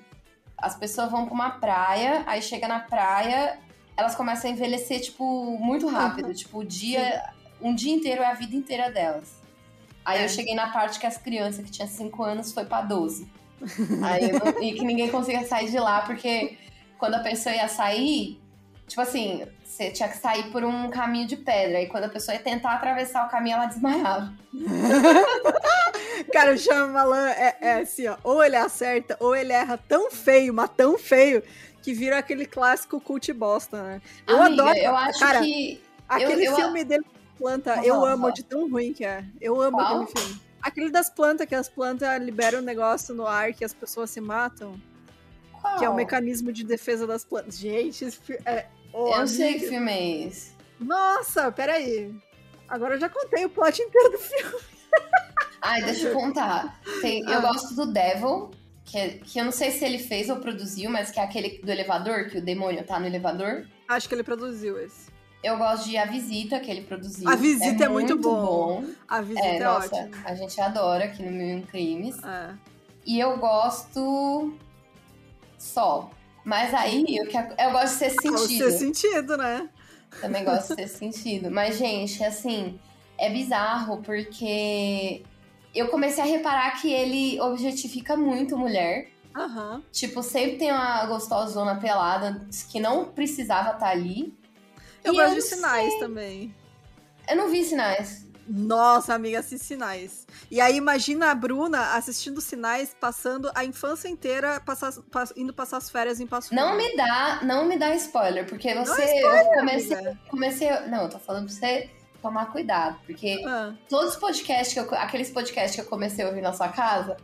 as pessoas vão pra uma praia, aí chega na praia, elas começam a envelhecer, tipo, muito rápido. Uhum. Tipo, o dia. Um dia inteiro é a vida inteira delas. Aí é. eu cheguei na parte que as crianças que tinha 5 anos foi pra 12. aí não, e que ninguém conseguia sair de lá, porque quando a pessoa ia sair, tipo assim, você tinha que sair por um caminho de pedra. E quando a pessoa ia tentar atravessar o caminho, ela desmaiava. Cara, o Shyamalan é, é assim, ó. Ou ele acerta, ou ele erra tão feio, mas tão feio, que vira aquele clássico cult bosta, né? Eu Amiga, adoro. Eu acho cara, que. Aquele eu, filme eu... dele planta, eu amo de tão ruim que é. Eu amo Qual? aquele filme. Aquele das plantas, que as plantas liberam um negócio no ar que as pessoas se matam. Qual? Que é o mecanismo de defesa das plantas. Gente, é, Eu sei que filme é esse. Nossa, peraí. Agora eu já contei o plot inteiro do filme. Ai, deixa eu contar. Tem, ah. Eu gosto do Devil, que, é, que eu não sei se ele fez ou produziu, mas que é aquele do elevador, que o demônio tá no elevador. Acho que ele produziu esse. Eu gosto de A Visita, que ele produziu. A Visita é, é muito, muito bom. bom. A Visita é, é nossa, ótimo. A gente adora aqui no Mil Crimes. É. E eu gosto só. Mas aí, eu, eu gosto de ser sentido. Ser sentido, né? Também gosto de ser sentido. Mas, gente, assim, é bizarro porque eu comecei a reparar que ele objetifica muito mulher. Uhum. Tipo, sempre tem uma gostosona pelada que não precisava estar tá ali. Eu e gosto eu de sinais sei. também. Eu não vi sinais. Nossa, amiga, assiste Sinais. E aí imagina a Bruna assistindo Sinais, passando a infância inteira, passar, pass, indo passar as férias em Passo Não me dá, não me dá spoiler, porque você... É spoiler, eu comecei, comecei... Não, eu tô falando pra você tomar cuidado, porque ah. todos os podcasts, que eu, aqueles podcasts que eu comecei a ouvir na sua casa,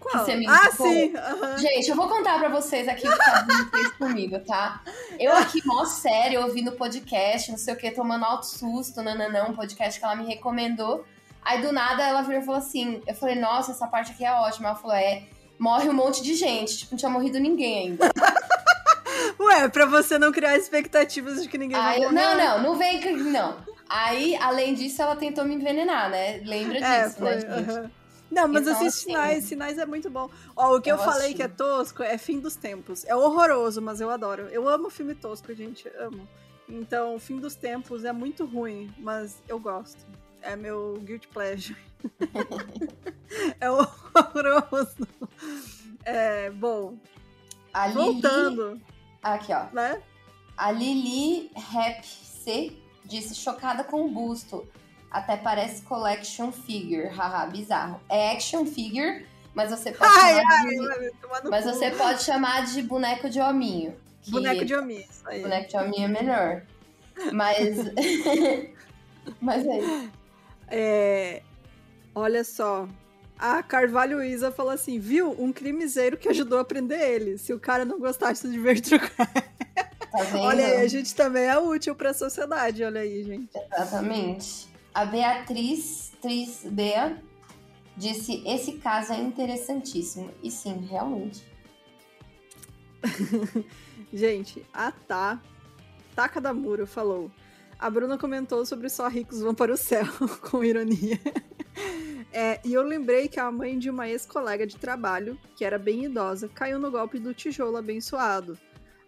qual? Que você me ah, sim! Uhum. Gente, eu vou contar pra vocês aqui o que a Bruna fez comigo, tá? Eu aqui, mó sério, ouvindo podcast, não sei o que, tomando alto susto, nananã, um podcast que ela me recomendou. Aí, do nada, ela virou e falou assim, eu falei, nossa, essa parte aqui é ótima. Ela falou, é, morre um monte de gente. Tipo, não tinha morrido ninguém ainda. Ué, pra você não criar expectativas de que ninguém vai morrer. Não, não, não vem... Não. Aí, além disso, ela tentou me envenenar, né? Lembra é, disso, né, foi, né, gente? Uhum. Não, mas então, assim, sinais, sinais é muito bom. Ó, o que eu, eu falei que é tosco é Fim dos Tempos. É horroroso, mas eu adoro. Eu amo filme tosco, gente, amo. Então, Fim dos Tempos é muito ruim, mas eu gosto. É meu guilty pleasure. é horroroso. É, bom. A Voltando. Lili... Aqui, ó. Né? A Lili Rap C disse chocada com o busto. Até parece collection figure, haha, bizarro. É action figure, mas você pode ai, chamar ai, de. mas você pode chamar de boneco de hominho. Boneco de hominho, isso aí. Boneco de hominho é melhor. Mas. mas é isso. É. Olha só. A Carvalho Isa falou assim: viu? Um crimiseiro que ajudou a prender ele. Se o cara não gostasse de ver trocar. Tá olha aí, a gente também é útil para a sociedade, olha aí, gente. Exatamente. A Beatriz, Tris Bea, disse: Esse caso é interessantíssimo. E sim, realmente. Gente, a Tá, Taca da Muro falou. A Bruna comentou sobre só ricos vão para o céu, com ironia. É, e eu lembrei que a mãe de uma ex-colega de trabalho, que era bem idosa, caiu no golpe do tijolo abençoado.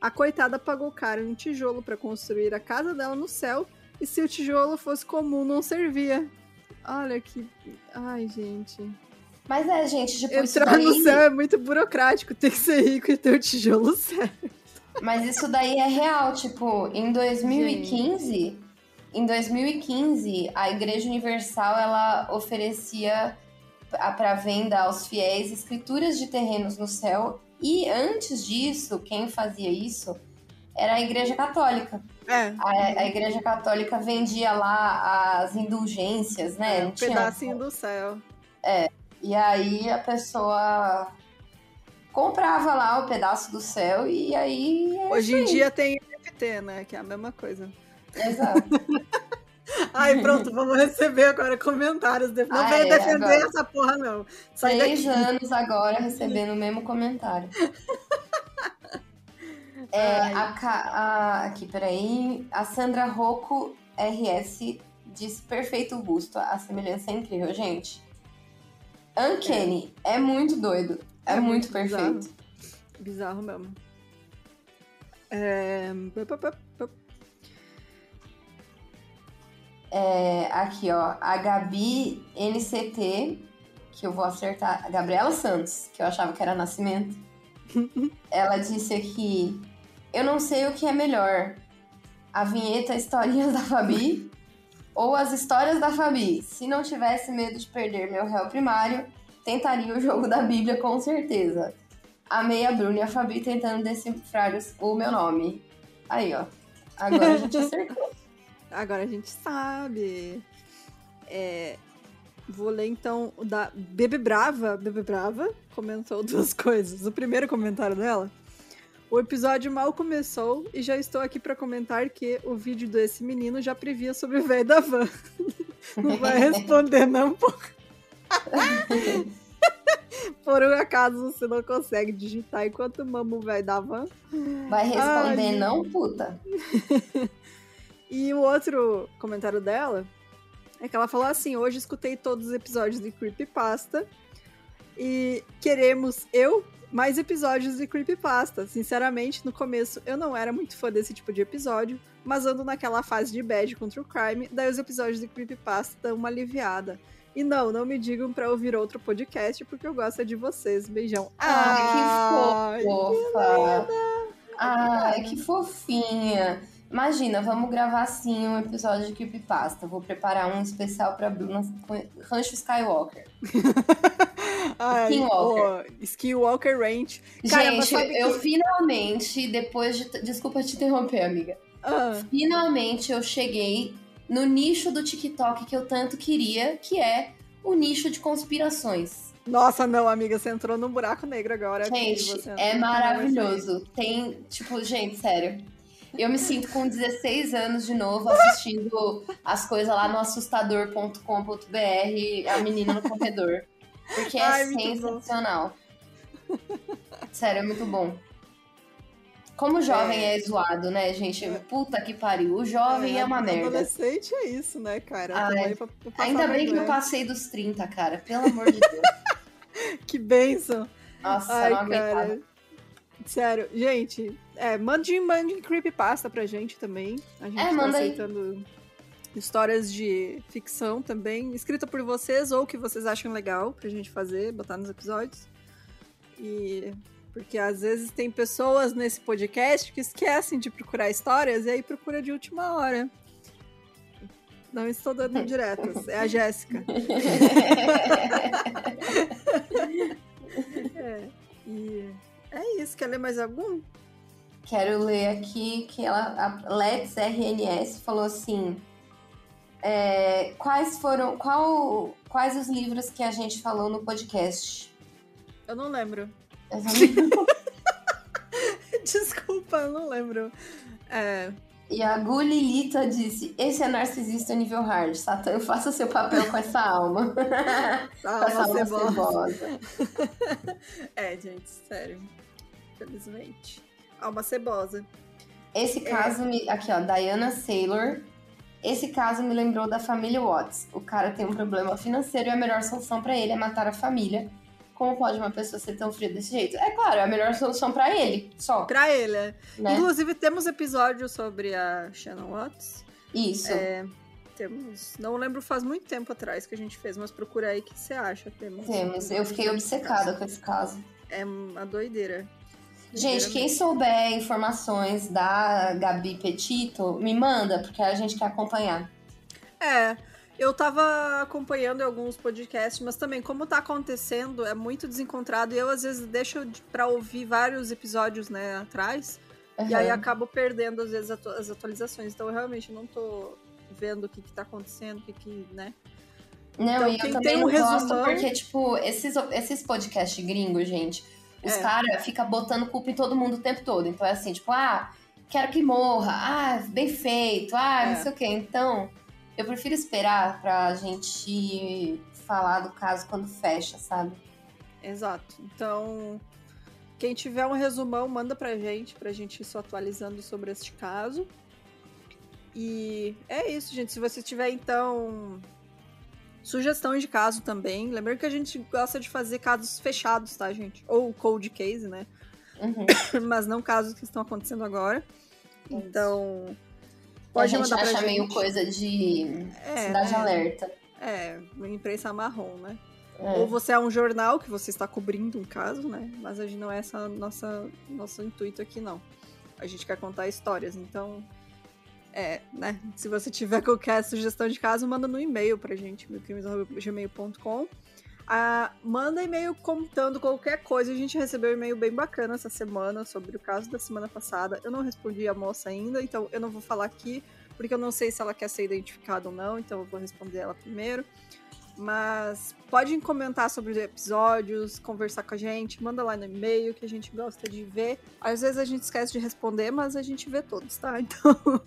A coitada pagou caro em tijolo para construir a casa dela no céu e se o tijolo fosse comum, não servia. Olha que. Ai, gente. Mas é, gente, tipo, Entrar daí... no céu é muito burocrático, tem que ser rico e ter o tijolo certo. Mas isso daí é real, tipo, em 2015, gente. em 2015, a Igreja Universal ela oferecia para venda aos fiéis escrituras de terrenos no céu, e antes disso, quem fazia isso era a Igreja Católica. É. A, a, Igreja Católica vendia lá as indulgências, né? É, um pedacinho do céu. É. E aí a pessoa comprava lá o pedaço do céu e aí. É Hoje em dia tem NFT, né? Que é a mesma coisa. Exato. Ai, pronto, vamos receber agora comentários. Não ah, venha é, defender agora... essa porra, não. Sai Três daqui. anos agora recebendo o mesmo comentário. É, a, a, aqui, peraí. A Sandra Rocco RS disse perfeito busto. A semelhança é incrível, gente. Uncanny é, é muito doido. É, é muito, muito, perfeito. Bizarro, bizarro mesmo. É... é... Aqui, ó. A Gabi NCT, que eu vou acertar. A Gabriela Santos, que eu achava que era Nascimento. Ela disse aqui eu não sei o que é melhor. A vinheta Historinhas da Fabi ou as histórias da Fabi. Se não tivesse medo de perder meu réu primário, tentaria o jogo da Bíblia com certeza. Amei a Bruna e a Fabi tentando decifrar o meu nome. Aí, ó. Agora a gente acertou. Agora a gente sabe. É, vou ler então o da Bebe Brava. Bebe Brava comentou duas coisas. O primeiro comentário dela o episódio mal começou e já estou aqui para comentar que o vídeo desse menino já previa sobre o velho da van. Não vai responder, não, porra. Por um acaso você não consegue digitar enquanto mama o velho da van? Vai responder, Ai, não, puta. e o outro comentário dela é que ela falou assim: hoje escutei todos os episódios de Creepypasta e queremos eu, mais episódios de Creepypasta. Sinceramente, no começo eu não era muito fã desse tipo de episódio, mas ando naquela fase de bad contra o crime, daí os episódios de Creepypasta dão uma aliviada. E não, não me digam pra ouvir outro podcast, porque eu gosto de vocês. Beijão. Ai, que fofa! Ai, que fofinha! Imagina, vamos gravar sim um episódio de Creepypasta. Vou preparar um especial pra Bruna com Rancho Skywalker. Ai, Skinwalker. o Skinwalker Ranch. Cara, Gente, eu que- finalmente, depois de. Desculpa te interromper, amiga. Ah, Finalmente eu cheguei no nicho do TikTok que eu tanto queria, que é o nicho de conspirações. nossa, não, amiga, você entrou num buraco negro agora. Gente, é maravilhoso. Tem, tipo, gente, sério. Eu me sinto com 16 anos de novo assistindo as coisas lá no assustador.com.br, a menina no corredor. Porque é Ai, bom. sensacional. Sério, é muito bom. Como o jovem é, zoado, né, gente? Puta que pariu. O jovem é, uma merda. Adolescente é isso, né, cara? Ai, pra- pra Ainda bem que eu vergonha. passei dos 30, cara. Pelo amor de Deus. Que benção. Nossa, Ai, não aguentava. cara. Sério, gente, é, mande, mande creepypasta pra gente também. A gente É, tá manda aí. Histórias de ficção também, escrita por vocês ou que vocês acham legal pra gente fazer, botar nos episódios. E porque às vezes tem pessoas nesse podcast que esquecem de procurar histórias e aí procura de última hora. Não estou dando diretas, é a Jéssica. É, e é isso. Quer ler mais algum? Quero ler aqui que ela, a Let's RNS falou assim: é, quais foram, qual, quais os livros que a gente falou no podcast? Eu não lembro. Eu não- Desculpa, eu não lembro. É, E a Gulilita disse: esse é narcisista nível hard, Satã, faça seu papel com essa alma. tá, com essa alma cebosa. É, gente, sério. Infelizmente. Alma cebosa. Esse caso, me, aqui ó, Diana Saylor. Esse caso me lembrou da família Watts. O cara tem um problema financeiro e a melhor solução pra ele é matar a família. Como pode uma pessoa ser tão fria desse jeito? É claro, é a melhor solução pra ele, só, Pra ele, é. né? Inclusive, temos episódio sobre a Shannon Watts. Isso. É, temos. Não lembro, faz muito tempo atrás que a gente fez, mas procura aí o que você acha. Temos. Temos. Eu fiquei obcecada com esse caso. É uma doideira. Gente, quem souber informações da Gabi Petito, me manda, porque a gente quer acompanhar. É, eu tava acompanhando alguns podcasts, mas também, como tá acontecendo, é muito desencontrado e eu às vezes deixo de- pra ouvir vários episódios, né, atrás, e aí acabo perdendo às vezes atu- as atualizações. Então eu realmente não tô vendo o que que tá acontecendo, o que que, né? Não, Então, e eu também tem um resumão- porque, tipo, esses, esses podcasts gringos, gente, os É. caras ficam botando culpa em todo mundo o tempo todo. Então é assim, tipo, ah, quero que morra, ah, bem feito, ah, É. não sei o quê. Então, eu prefiro esperar pra gente falar do caso quando fecha, sabe? Exato. Então, quem tiver um resumão, manda pra gente, pra gente ir só atualizando sobre este caso. E é isso, gente. Se você tiver, então, sugestão de caso também, lembrando que a gente gosta de fazer casos fechados, tá, gente? Ou cold case, né? Uhum. Mas não casos que estão acontecendo agora. Isso. Então, a pode gente mandar acha gente. meio coisa de É, cidade né? alerta. É, imprensa marrom, né? É. Ou você é um jornal que você está cobrindo um caso, né? Mas a gente não é essa nossa nosso intuito aqui não. A gente quer contar histórias, então é, né? Se você tiver qualquer sugestão de caso, manda no e-mail pra gente, milcrimes@gmail.com. Ah, manda e-mail contando qualquer coisa. A gente recebeu um e-mail bem bacana essa semana sobre o caso da semana passada. Eu não respondi a moça ainda, então eu não vou falar aqui, porque eu não sei se ela quer ser identificada ou não, então eu vou responder ela primeiro. Mas podem comentar sobre os episódios, conversar com a gente, manda lá no e-mail que a gente gosta de ver. Às vezes a gente esquece de responder, mas a gente vê todos, tá? Então,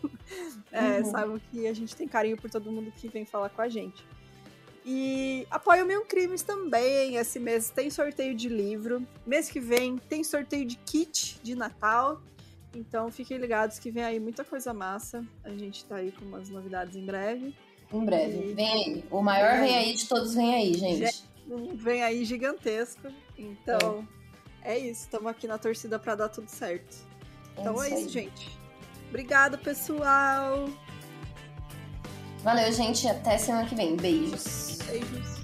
é, Uhum. saibam que a gente tem carinho por todo mundo que vem falar com a gente. E apoia o Mil Crimes também. Esse mês tem sorteio de livro. Mês que vem tem sorteio de kit de Natal. Então fiquem ligados que vem aí muita coisa massa. A gente tá aí com umas novidades em breve. Em breve. E- Vem aí. O maior vem aí de todos vem aí, gente. um vem aí gigantesco. Então, é, isso. Estamos aqui na torcida para dar tudo certo. Então é isso isso, aí. gente. Obrigada, pessoal. Valeu, gente. Até semana que vem. Beijos. Beijos.